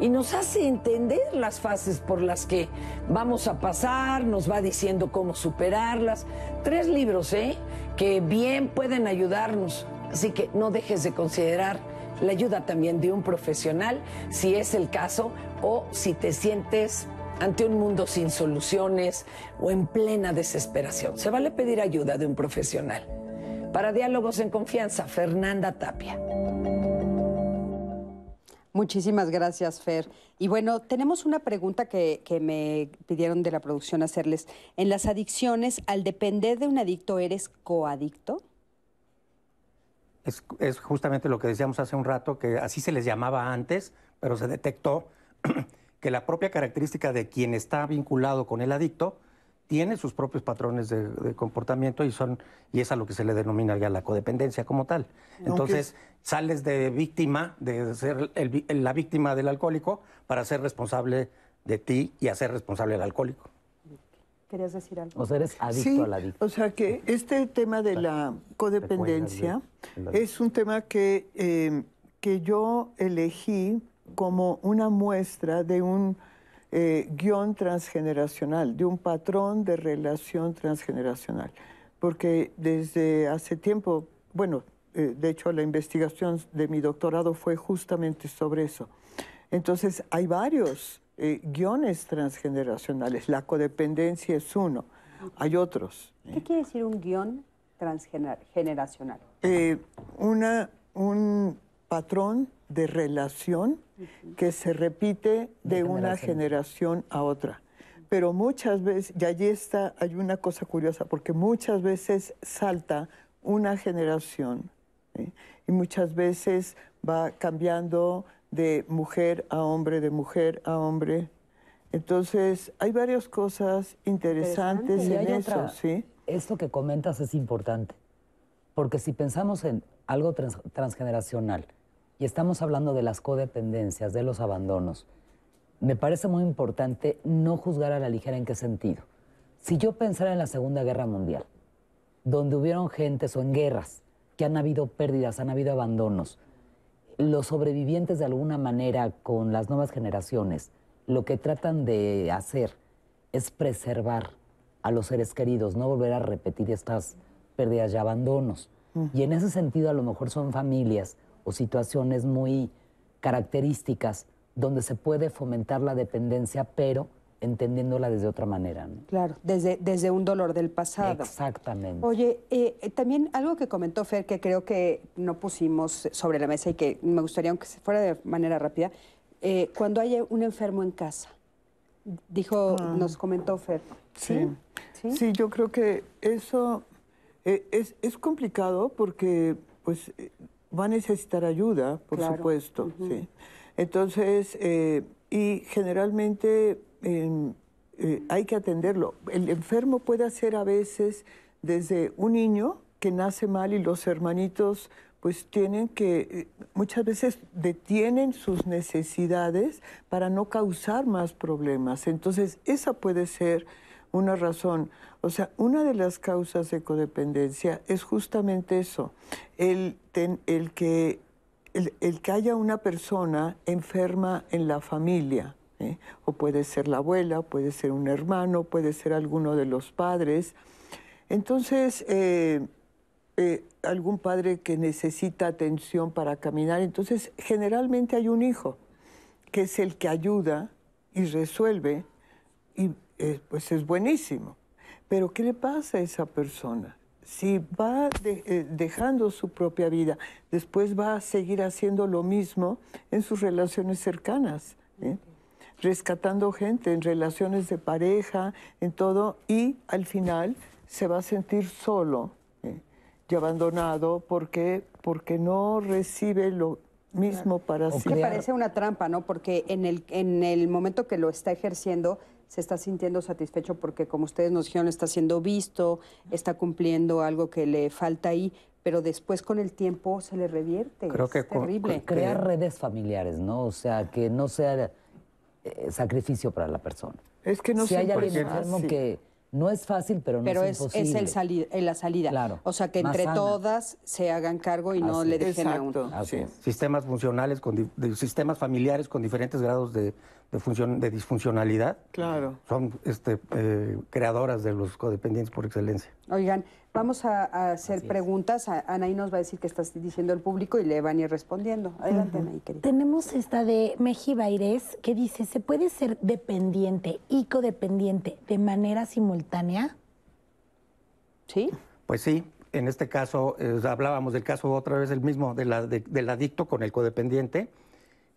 y nos hace entender las fases por las que vamos a pasar, nos va diciendo cómo superarlas. Tres libros, ¿eh? Que bien pueden ayudarnos, así que no dejes de considerar la ayuda también de un profesional, si es el caso, o si te sientes ante un mundo sin soluciones o en plena desesperación. Se vale pedir ayuda de un profesional. Para Diálogos en Confianza, Fernanda Tapia. Muchísimas gracias, Fer. Y bueno, tenemos una pregunta que, me pidieron de la producción hacerles. En las adicciones, al depender de un adicto, ¿eres coadicto? Es, es, justamente lo que decíamos hace un rato, que así se les llamaba antes, pero se detectó que la propia característica de quien está vinculado con el adicto tiene sus propios patrones de, comportamiento y son y es a lo que se le denomina ya la codependencia como tal. Entonces sales de víctima, de ser la víctima del alcohólico, para ser responsable de ti y hacer responsable al alcohólico. ¿Querías decir algo? O sea, eres adicto al adicto. O sea que este tema de la codependencia es un tema que, eh, que yo elegí como una muestra de un eh, guion transgeneracional, de un patrón de relación transgeneracional. Porque desde hace tiempo, bueno, eh, de hecho la investigación de mi doctorado fue justamente sobre eso. Entonces hay varios eh, guiones transgeneracionales, la codependencia es uno, hay otros. ¿Qué quiere decir un guion transgeneracional? una, un patrón de relación que se repite de, una generación a otra. Pero muchas veces, y allí está, hay una cosa curiosa, porque muchas veces salta una generación y muchas veces va cambiando de mujer a hombre, de mujer a hombre. Entonces, hay varias cosas interesantes en eso, ¿sí? Esto que comentas es importante, porque si pensamos en algo transgeneracional, y estamos hablando de las codependencias, de los abandonos, me parece muy importante no juzgar a la ligera en qué sentido. Si yo pensara en la Segunda Guerra Mundial, donde hubieron gentes o en guerras que han habido pérdidas, han habido abandonos, los sobrevivientes de alguna manera con las nuevas generaciones, lo que tratan de hacer es preservar a los seres queridos, no volver a repetir estas pérdidas y abandonos. Y en ese sentido a lo mejor son familias o situaciones muy características donde se puede fomentar la dependencia, pero entendiéndola desde otra manera. ¿no? Claro, desde, desde un dolor del pasado. Exactamente. Oye, eh, también algo que comentó Fer que creo que no pusimos sobre la mesa y que me gustaría, aunque fuera de manera rápida, eh, cuando hay un enfermo en casa. Dijo, Ah. nos comentó Fer. Sí. Sí, yo creo que eso eh, es, es complicado porque pues eh, va a necesitar ayuda, por Claro. supuesto. Sí. Entonces, eh, y generalmente em, eh, hay que atenderlo. El enfermo puede ser a veces desde un niño que nace mal y los hermanitos pues tienen que, eh, muchas veces detienen sus necesidades para no causar más problemas. Entonces, esa puede ser una razón. O sea, una de las causas de codependencia es justamente eso, el, ten- el que, el, que haya una persona enferma en la familia. ¿eh? O puede ser la abuela, puede ser un hermano, puede ser alguno de los padres. Entonces, eh, eh, algún padre que necesita atención para caminar. Entonces, generalmente hay un hijo que es el que ayuda y resuelve y eh, pues es buenísimo. Pero ¿qué le pasa a esa persona? Si va de- eh, dejando su propia vida, después va a seguir haciendo lo mismo en sus relaciones cercanas, ¿eh? rescatando gente en relaciones de pareja, en todo, y al final se va a sentir solo ¿eh? y abandonado porque, porque no recibe lo mismo para sí. Que parece una trampa, ¿no? Porque en el, en el momento que lo está ejerciendo, se está sintiendo satisfecho porque, como ustedes nos dijeron, está siendo visto, está cumpliendo algo que le falta ahí, pero después con el tiempo se le revierte. Creo es que con- terrible. Crear redes familiares, ¿no? O sea, que no sea eh, sacrificio para la persona. Es que no si hay alguien enfermo que no es fácil, pero no pero es, es, es imposible. el sali- eh, la salida. Claro, O sea, que más entre sana. todas se hagan cargo y no Así le es. dejen a uno. sí. Sistemas funcionales, con de sistemas familiares con diferentes grados de, de, función, de disfuncionalidad. Claro. Son este, eh, creadoras de los codependientes por excelencia. Oigan, vamos a, a hacer preguntas. A- Anaí nos va a decir qué está diciendo el público y le van a ir respondiendo. Adelante, Anaí, querida. Tenemos esta de Meji Baires que dice, ¿se puede ser dependiente y codependiente de manera simultánea? Sí. Pues sí, en este caso eh, hablábamos del caso otra vez el mismo de la- de- del adicto con el codependiente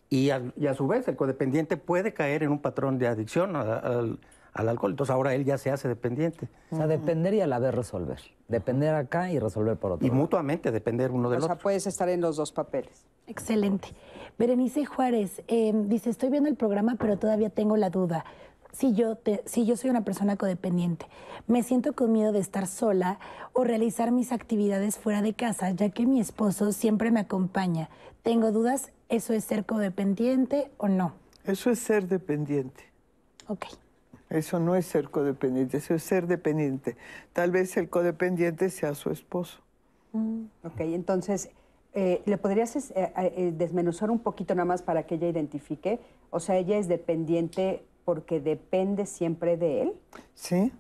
y a, y a su vez el codependiente puede caer en un patrón de adicción al, al alcohol. Entonces ahora él ya se hace dependiente. O sea, depender y a la vez resolver. Depender acá y resolver por otro. Y mutuamente depender uno del O sea, otro. puedes estar en los dos papeles. Excelente. Berenice Juárez eh, dice, estoy viendo el programa, pero todavía tengo la duda. Si yo, te- si yo soy una persona codependiente, me siento con miedo de estar sola o realizar mis actividades fuera de casa, ya que mi esposo siempre me acompaña. Tengo dudas, ¿eso es ser codependiente o no? Eso es ser dependiente. Ok. Eso no es ser codependiente, eso es ser dependiente. Tal vez el codependiente sea su esposo. Ok, entonces, eh, ¿le podrías eh, eh, desmenuzar un poquito nada más para que ella identifique? O sea, ella es dependiente porque depende siempre de él. Sí,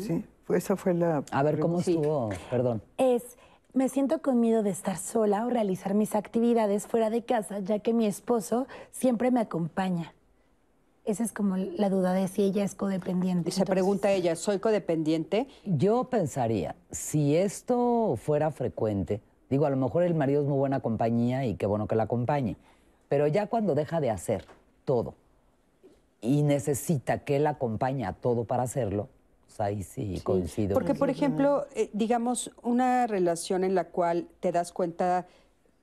sí. Esa fue la. A ver, ¿cómo estuvo? Perdón. Es, me siento con miedo de estar sola o realizar mis actividades fuera de casa, ya que mi esposo siempre me acompaña. Esa es como la duda de si ella es codependiente. Se pregunta ella, ¿soy codependiente? Yo pensaría, si esto fuera frecuente, digo, a lo mejor el marido es muy buena compañía y qué bueno que la acompañe, pero ya cuando deja de hacer todo y necesita que él acompañe a todo para hacerlo, pues ahí sí, coincido. Porque, por ejemplo, eh, digamos, una relación en la cual te das cuenta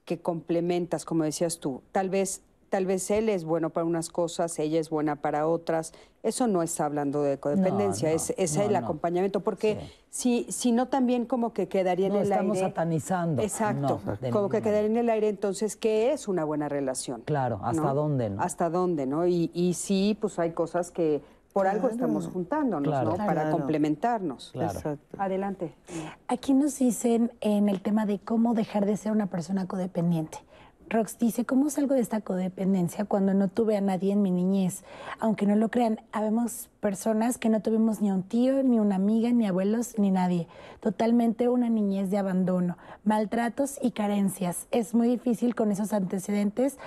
que complementas, como decías tú, tal vez, tal vez él es bueno para unas cosas, ella es buena para otras. Eso no está hablando de codependencia, No, no, es, es no, el no. acompañamiento, porque si, si no también como que quedaría en el estamos aire. satanizando. Exacto, como que quedaría en el aire, entonces, ¿qué es una buena relación? Claro, ¿hasta dónde, no? Hasta dónde, ¿no? Y, y sí, pues hay cosas que por algo estamos juntándonos, Claro. ¿no? Para complementarnos. Claro. Exacto. Adelante. Aquí nos dicen en el tema de cómo dejar de ser una persona codependiente. Rox dice, ¿cómo salgo de esta codependencia cuando no tuve a nadie en mi niñez? Aunque no lo crean, habemos personas que no tuvimos ni un tío, ni una amiga, ni abuelos, ni nadie. Totalmente una niñez de abandono, maltratos y carencias. Es muy difícil con esos antecedentes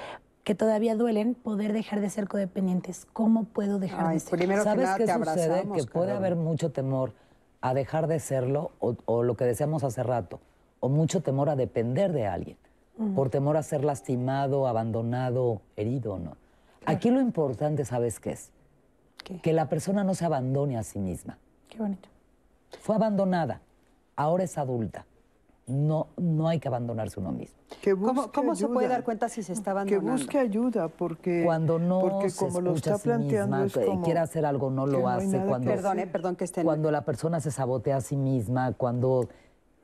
que todavía duelen, poder dejar de ser codependientes. ¿Cómo puedo dejar Ay, de ser? primero que ¿Sabes nada qué te sucede? Que puede haber mucho temor a dejar de serlo o, o lo que decíamos hace rato, o mucho temor a depender de alguien, Ujú. por temor a ser lastimado, abandonado, herido, ¿no? Aquí lo importante, ¿sabes qué es? Que la persona no se abandone a sí misma. Qué bonito. Fue abandonada, ahora es adulta. No, no hay que abandonarse uno mismo. Que ¿Cómo, busque cómo se puede ayuda. dar cuenta si se está Que abandonando? busque ayuda, porque Cuando no porque se como lo escucha está a sí planteando misma, es que como quiere hacer algo, no que lo hace. que cuando. Perdón, eh, perdón que estén... cuando la persona se sabotea a sí misma, cuando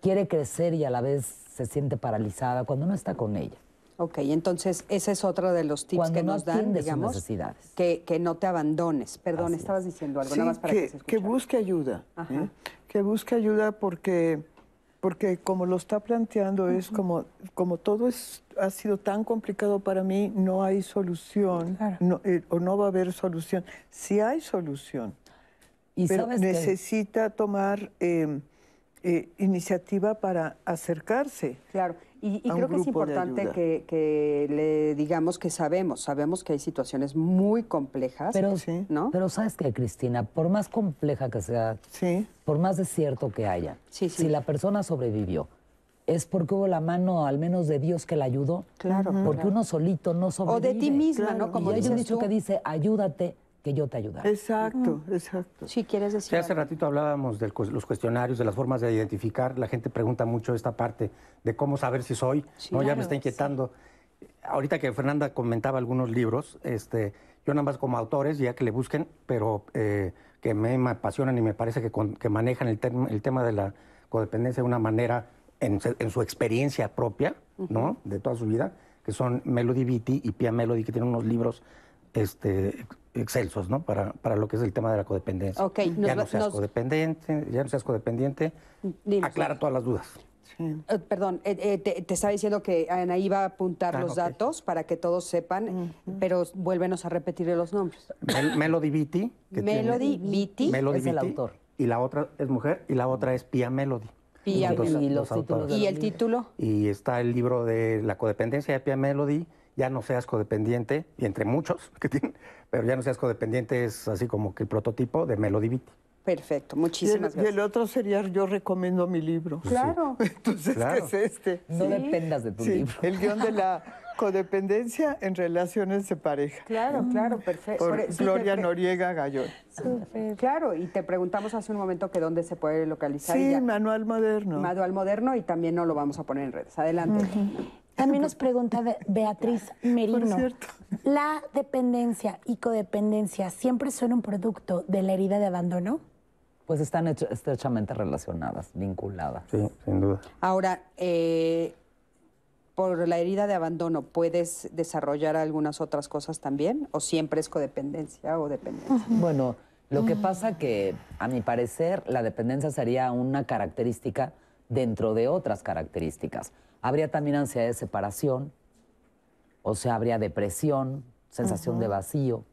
quiere crecer y a la vez se siente paralizada, cuando no está con ella. Ok, entonces ese es otro de los tips Cuando que no nos dan, digamos, necesidades. que, que no te abandones. Perdón, estabas diciendo algo, Sí, nada más para que, que, se que busque ayuda. Ajá. ¿eh? Que busque ayuda porque, porque como lo está planteando, es como, como todo es, ha sido tan complicado para mí, no hay solución, no, eh, o no va a haber solución. Sí hay solución, Y pero sabes que- necesita tomar eh, eh, iniciativa para acercarse. Claro, y, y a un creo que es importante que, que le digamos que sabemos, sabemos que hay situaciones muy complejas, Pero, ¿no? pero sabes que, Cristina, por más compleja que sea, por más desierto que haya, si la persona sobrevivió, es porque hubo la mano al menos de Dios que la ayudó. Claro, Porque claro. uno solito no sobrevive. de ti misma, ¿no? Como y hay un dicho tú. que dice, ayúdate, que yo te ayudaré. Exacto, exacto. Sí, quieres decir. Sí, hace ratito hablábamos de los cuestionarios, de las formas de identificar. La gente pregunta mucho esta parte de cómo saber si soy. ¿no? ya me está inquietando. Ahorita que Fernanda comentaba algunos libros, este, yo nada más como autores, ya que le busquen, pero eh, que me, apasionan y me parece que, con- que manejan el, tem- el tema de la codependencia de una manera en, su experiencia propia, ¿no? De toda su vida, que son Melody Beatty y Pia Melody, que tienen unos libros este, excelsos, ¿no? Para, para lo que es el tema de la codependencia. Ok, nos ya no seas nos- codependiente, ya no seas codependiente, Dinos, aclara todas las dudas. Eh, perdón, eh, eh, te, te estaba diciendo que Anaí va a apuntar Ah, los datos para que todos sepan, pero vuélvenos a repetir los nombres. Mel- Melody Beatty. que Melody tiene- Beatty Melody es el autor. Y la otra es mujer y la otra es Pia Melody. Pia Melody. Y los ¿Y el título? Y está el libro de la codependencia de Pia Melody, Ya no seas codependiente, y entre muchos que tienen, pero Ya no seas codependiente es así como que el prototipo de Melody Beatty. Perfecto, Y el, muchísimas y el gracias. otro sería yo recomiendo mi libro. Claro. Entonces, Claro. ¿qué es este? No dependas de tu Sí, libro. el guion de la codependencia en relaciones de pareja. Claro, claro, perfecto. Por sí, Gloria Noriega Gallón. Claro, y te preguntamos hace un momento que dónde se puede localizar. y Sí, ya. manual moderno. Manual moderno y también no lo vamos a poner en redes. Adelante. También nos pregunta Be- Beatriz Merino. cierto. ¿La dependencia y codependencia siempre son un producto de la herida de abandono? Pues están hecho- estrechamente relacionadas, vinculadas. Sí, sin duda. Ahora, eh, por la herida de abandono, ¿puedes desarrollar algunas otras cosas también? ¿O siempre es codependencia o dependencia? Bueno, lo que pasa que, a mi parecer, la dependencia sería una característica dentro de otras características. Habría también ansiedad de separación, o sea, habría depresión, sensación de vacío,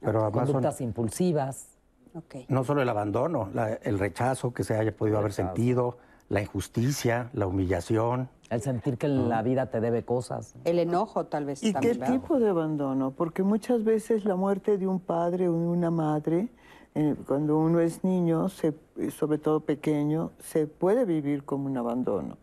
Pero además son- conductas impulsivas. Ok. no solo el abandono, la- el rechazo que se haya podido haber sentido, la injusticia, la humillación. El sentir que la vida te debe cosas. El enojo tal vez ¿Y qué tipo de abandono? Porque muchas veces la muerte de un padre o de una madre, eh, cuando uno es niño, se- eh, sobre todo pequeño, se puede vivir como un abandono,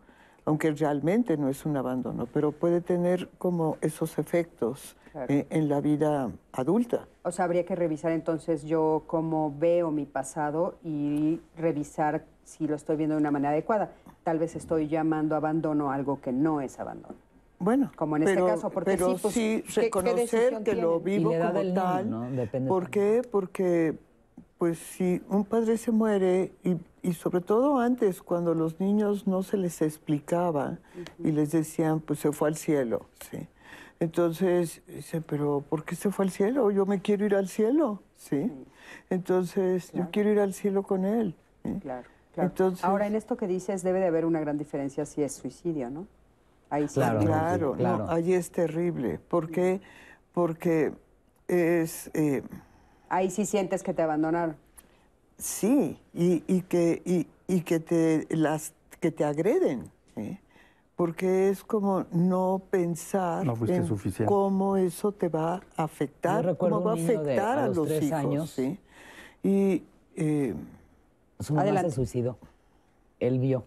aunque realmente no es un abandono, pero puede tener como esos efectos Claro. eh, en la vida adulta. O sea, habría que revisar entonces yo cómo veo mi pasado y revisar si lo estoy viendo de una manera adecuada. Tal vez estoy llamando abandono algo que no es abandono. Bueno, Como en este pero, caso, porque pero sí, pues, sí ¿qué- qué reconocer que lo vivo como del niño, tal. ¿no? ¿Por qué? Porque, pues, si un padre se muere, y, y sobre todo antes, cuando los niños no se les explicaba y les decían, pues se fue al cielo, ¿sí? Entonces, dice, pero ¿por qué se fue al cielo? Yo me quiero ir al cielo, ¿sí? Entonces, yo quiero ir al cielo con él. ¿sí? Claro, claro. Entonces- Ahora, en esto que dices, debe de haber una gran diferencia si es suicidio, ¿no? Ahí sí. Claro. Claro. no, ahí es terrible. ¿Por qué? Porque es... eh, Ahí sí sientes que te abandonaron. Sí, y, y que, y, y que, te, las, que te agreden, ¿sí? porque es como no pensar No en suficiente. cómo eso te va a afectar, cómo va a de- afectar a a, los los tres hijos. años. ¿sí? Y eh, Su mamá Adelante. se suicidó. Él vio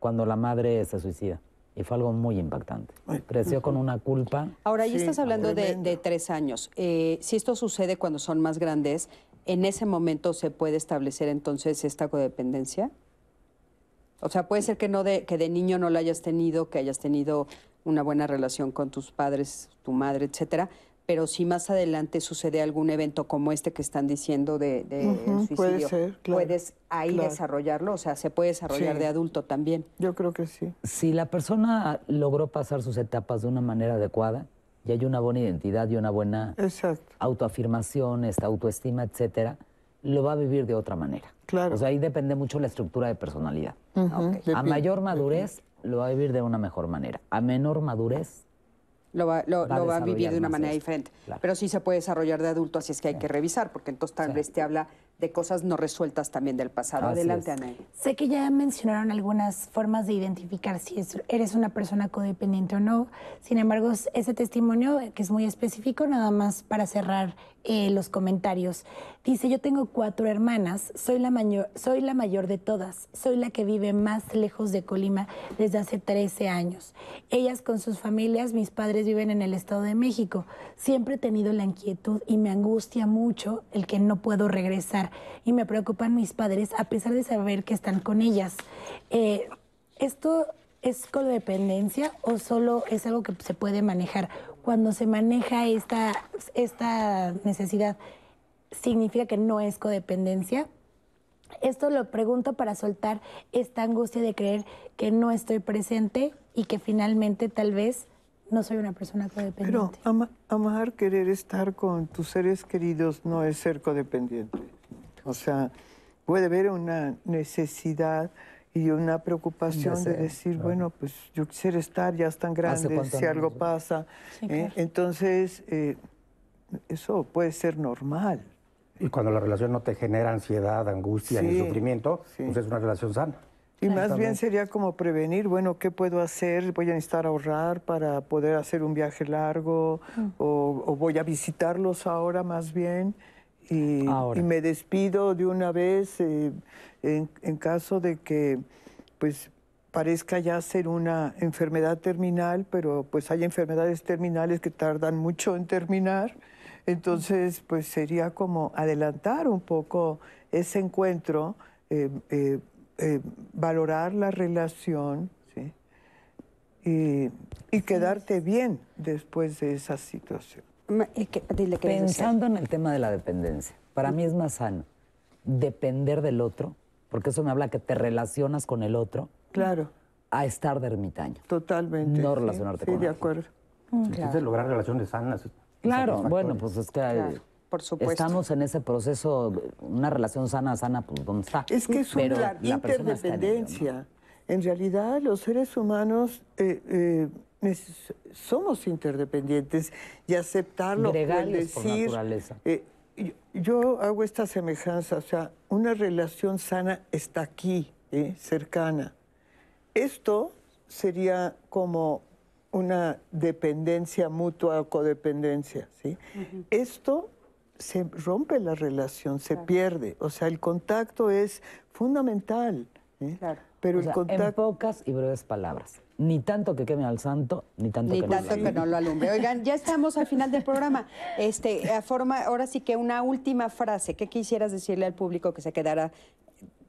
cuando la madre se suicida. Y fue algo muy impactante. Creció con una culpa. Ahora, ya Sí, estás hablando de tres años. Eh, si esto sucede cuando son más grandes, ¿en ese momento se puede establecer entonces esta codependencia? O sea, puede ser que, no de, que de niño no la hayas tenido, que hayas tenido una buena relación con tus padres, tu madre, etcétera, pero si más adelante sucede algún evento como este que están diciendo de, suicidio, puede ser, claro, puedes ahí claro. desarrollarlo, o sea, se puede desarrollar Sí. de adulto también. yo creo que sí. Si la persona logró pasar sus etapas de una manera adecuada y hay una buena identidad y una buena Exacto. autoafirmación, esta autoestima, etcétera, lo va a vivir de otra manera. Claro. O sea, ahí depende mucho la estructura de personalidad. A mayor madurez lo va a vivir de una mejor manera. A menor madurez Lo va, lo, Va a lo va a vivir de una manera esto, diferente. claro. Pero sí se puede desarrollar de adulto, así es que hay que revisar, porque entonces tal Sí. vez te habla de cosas no resueltas también del pasado. Así Adelante. Ana. Sé que ya mencionaron algunas formas de identificar si es- eres una persona codependiente o no. Sin embargo, es- ese testimonio, que es muy específico, nada más para cerrar eh, los comentarios. Dice, yo tengo cuatro hermanas, soy la, mayor, soy la mayor de todas, soy la que vive más lejos de Colima desde hace 13 años. Ellas con sus familias, mis padres viven en el Estado de México. Siempre he tenido la inquietud y me angustia mucho el que no puedo regresar y me preocupan mis padres a pesar de saber que están con ellas. Eh, ¿Esto es codependencia o solo es algo que se puede manejar? Cuando se maneja esta, esta necesidad, ¿significa que no es codependencia? Esto lo pregunto para soltar esta angustia de creer que no estoy presente y que finalmente tal vez no soy una persona Pero codependiente. ama- amar, querer estar con tus seres queridos no es ser codependiente. O sea, puede haber una necesidad y una preocupación de deseo, decir, claro. bueno, pues yo quisiera estar, ya están grandes, si algo pasa. Sí, ¿eh? claro. Entonces, eh, eso puede ser normal. Y cuando la relación no te genera ansiedad, angustia ni Sí, sufrimiento, sí. pues es una relación sana. Y más bien sería como prevenir, bueno, ¿qué puedo hacer? ¿Voy a necesitar ahorrar para poder hacer un viaje largo? o, o voy a visitarlos ahora más bien? Y, Ahora. y me despido de una vez eh, en, en caso de que pues parezca ya ser una enfermedad terminal, pero pues hay enfermedades terminales que tardan mucho en terminar. Entonces, pues sería como adelantar un poco ese encuentro, eh, eh, eh, valorar la relación, ¿sí? Y, y quedarte bien después de esa situación. Ma- eh, ¿qué- dile qué quieres decir. Pensando en el tema de la dependencia, para mí es más sano depender del otro, porque eso me habla que te relacionas con el otro, Claro, a estar de ermitaño. totalmente. No sí, relacionarte sí, con de alguien. acuerdo. Entonces, lograr relaciones sanas. Claro, bueno, pues es que Claro, por supuesto. estamos en ese proceso, una relación sana, sana, pues ¿dónde está? Es que es Pero una interdependencia. En realidad, los seres humanos eh, eh, somos interdependientes y aceptarlo, el Gregarios por decir. naturaleza. eh, yo, yo hago esta semejanza, o sea, una relación sana está aquí, eh, cercana. Esto sería como una dependencia mutua o codependencia, ¿sí? Esto se rompe la relación, se pierde. O sea, el contacto es fundamental. ¿eh? Claro. Pero O el sea, en contacto. pocas y breves palabras. Ni tanto que queme al santo, ni tanto Ni que tanto no que no lo alumbre. Oigan, ya estamos al final del programa. Este, a forma, ahora sí que una última frase. ¿Qué quisieras decirle al público que se quedara?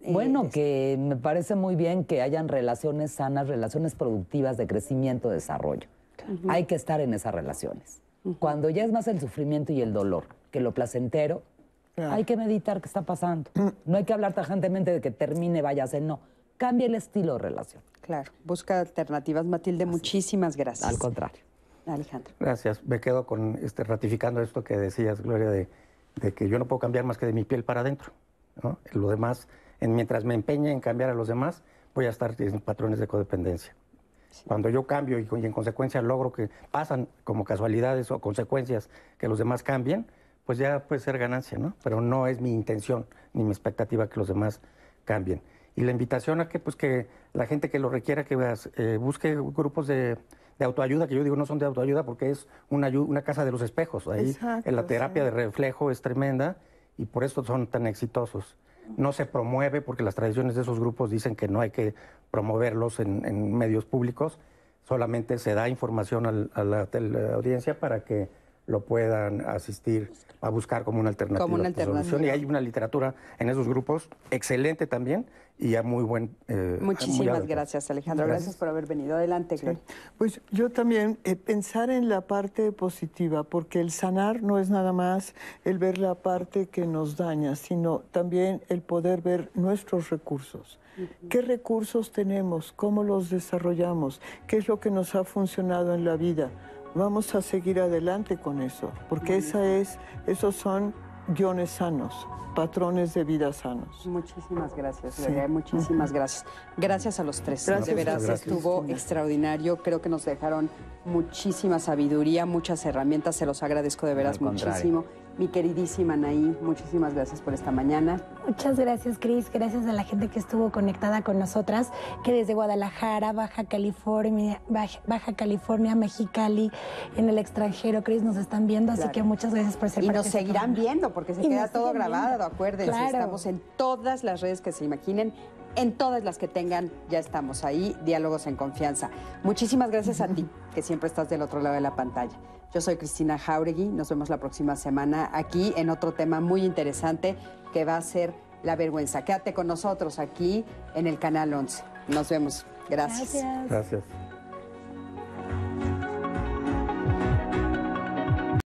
Eh, Bueno, que me parece muy bien que hayan relaciones sanas, relaciones productivas de crecimiento, desarrollo. Hay que estar en esas relaciones. Cuando ya es más el sufrimiento y el dolor que lo placentero, Claro. hay que meditar qué está pasando. No hay que hablar tajantemente de que termine, váyase, no. Cambie el estilo de relación. Claro, busca alternativas. Matilde, muchísimas gracias. Al contrario. Alejandro. Gracias. Me quedo con este, ratificando esto que decías, Gloria, de, de que yo no puedo cambiar más que de mi piel para adentro. ¿no? Lo demás, en, mientras me empeñe en cambiar a los demás, voy a estar en patrones de codependencia. Cuando yo cambio y, y en consecuencia logro que pasan como casualidades o consecuencias que los demás cambien, pues ya puede ser ganancia, ¿no? Pero no es mi intención ni mi expectativa que los demás cambien. y la invitación a que, pues, que la gente que lo requiera, que eh, busque grupos de, autoayuda, que yo digo no son de autoayuda porque es una, una casa de los espejos. Ahí en la terapia de reflejo es tremenda y por eso son tan exitosos. No se promueve porque las tradiciones de esos grupos dicen que no hay que promoverlos en, medios públicos, solamente se da información a la audiencia para que lo puedan asistir a buscar como una alternativa. Como una alternativa. Y hay una literatura en esos grupos excelente también y a muy buen... Eh, Muchísimas gracias, Alejandro. Gracias. por haber venido. Adelante, Pues yo también eh, pensar en la parte positiva, porque el sanar no es nada más el ver la parte que nos daña, sino también el poder ver nuestros recursos. ¿Qué recursos tenemos? ¿Cómo los desarrollamos? ¿Qué es lo que nos ha funcionado en la vida? Vamos a seguir adelante con eso, porque esa es, esos son guiones sanos, patrones de vida sanos. Muchísimas gracias, muchísimas gracias. Gracias a los tres. de veras estuvo extraordinario. Creo que nos dejaron muchísima sabiduría, muchas herramientas. Se los agradezco de veras muchísimo. Mi queridísima Anaí, muchísimas gracias por esta mañana. Muchas gracias, Cris. Gracias a la gente que estuvo conectada con nosotras, que desde Guadalajara, Baja California, Baja, California, Mexicali, en el extranjero, Cris, nos están viendo. Así que muchas gracias por ser Y nos seguirán viendo, porque se queda todo grabado, acuérdense. Estamos en todas las redes que se imaginen en todas las que tengan, ya estamos ahí, diálogos en confianza. Muchísimas gracias a ti, que siempre estás del otro lado de la pantalla. Yo soy Cristina Jauregui, nos vemos la próxima semana aquí en otro tema muy interesante que va a ser la vergüenza. Quédate con nosotros aquí en el canal 11. Nos vemos. Gracias. Gracias. Gracias.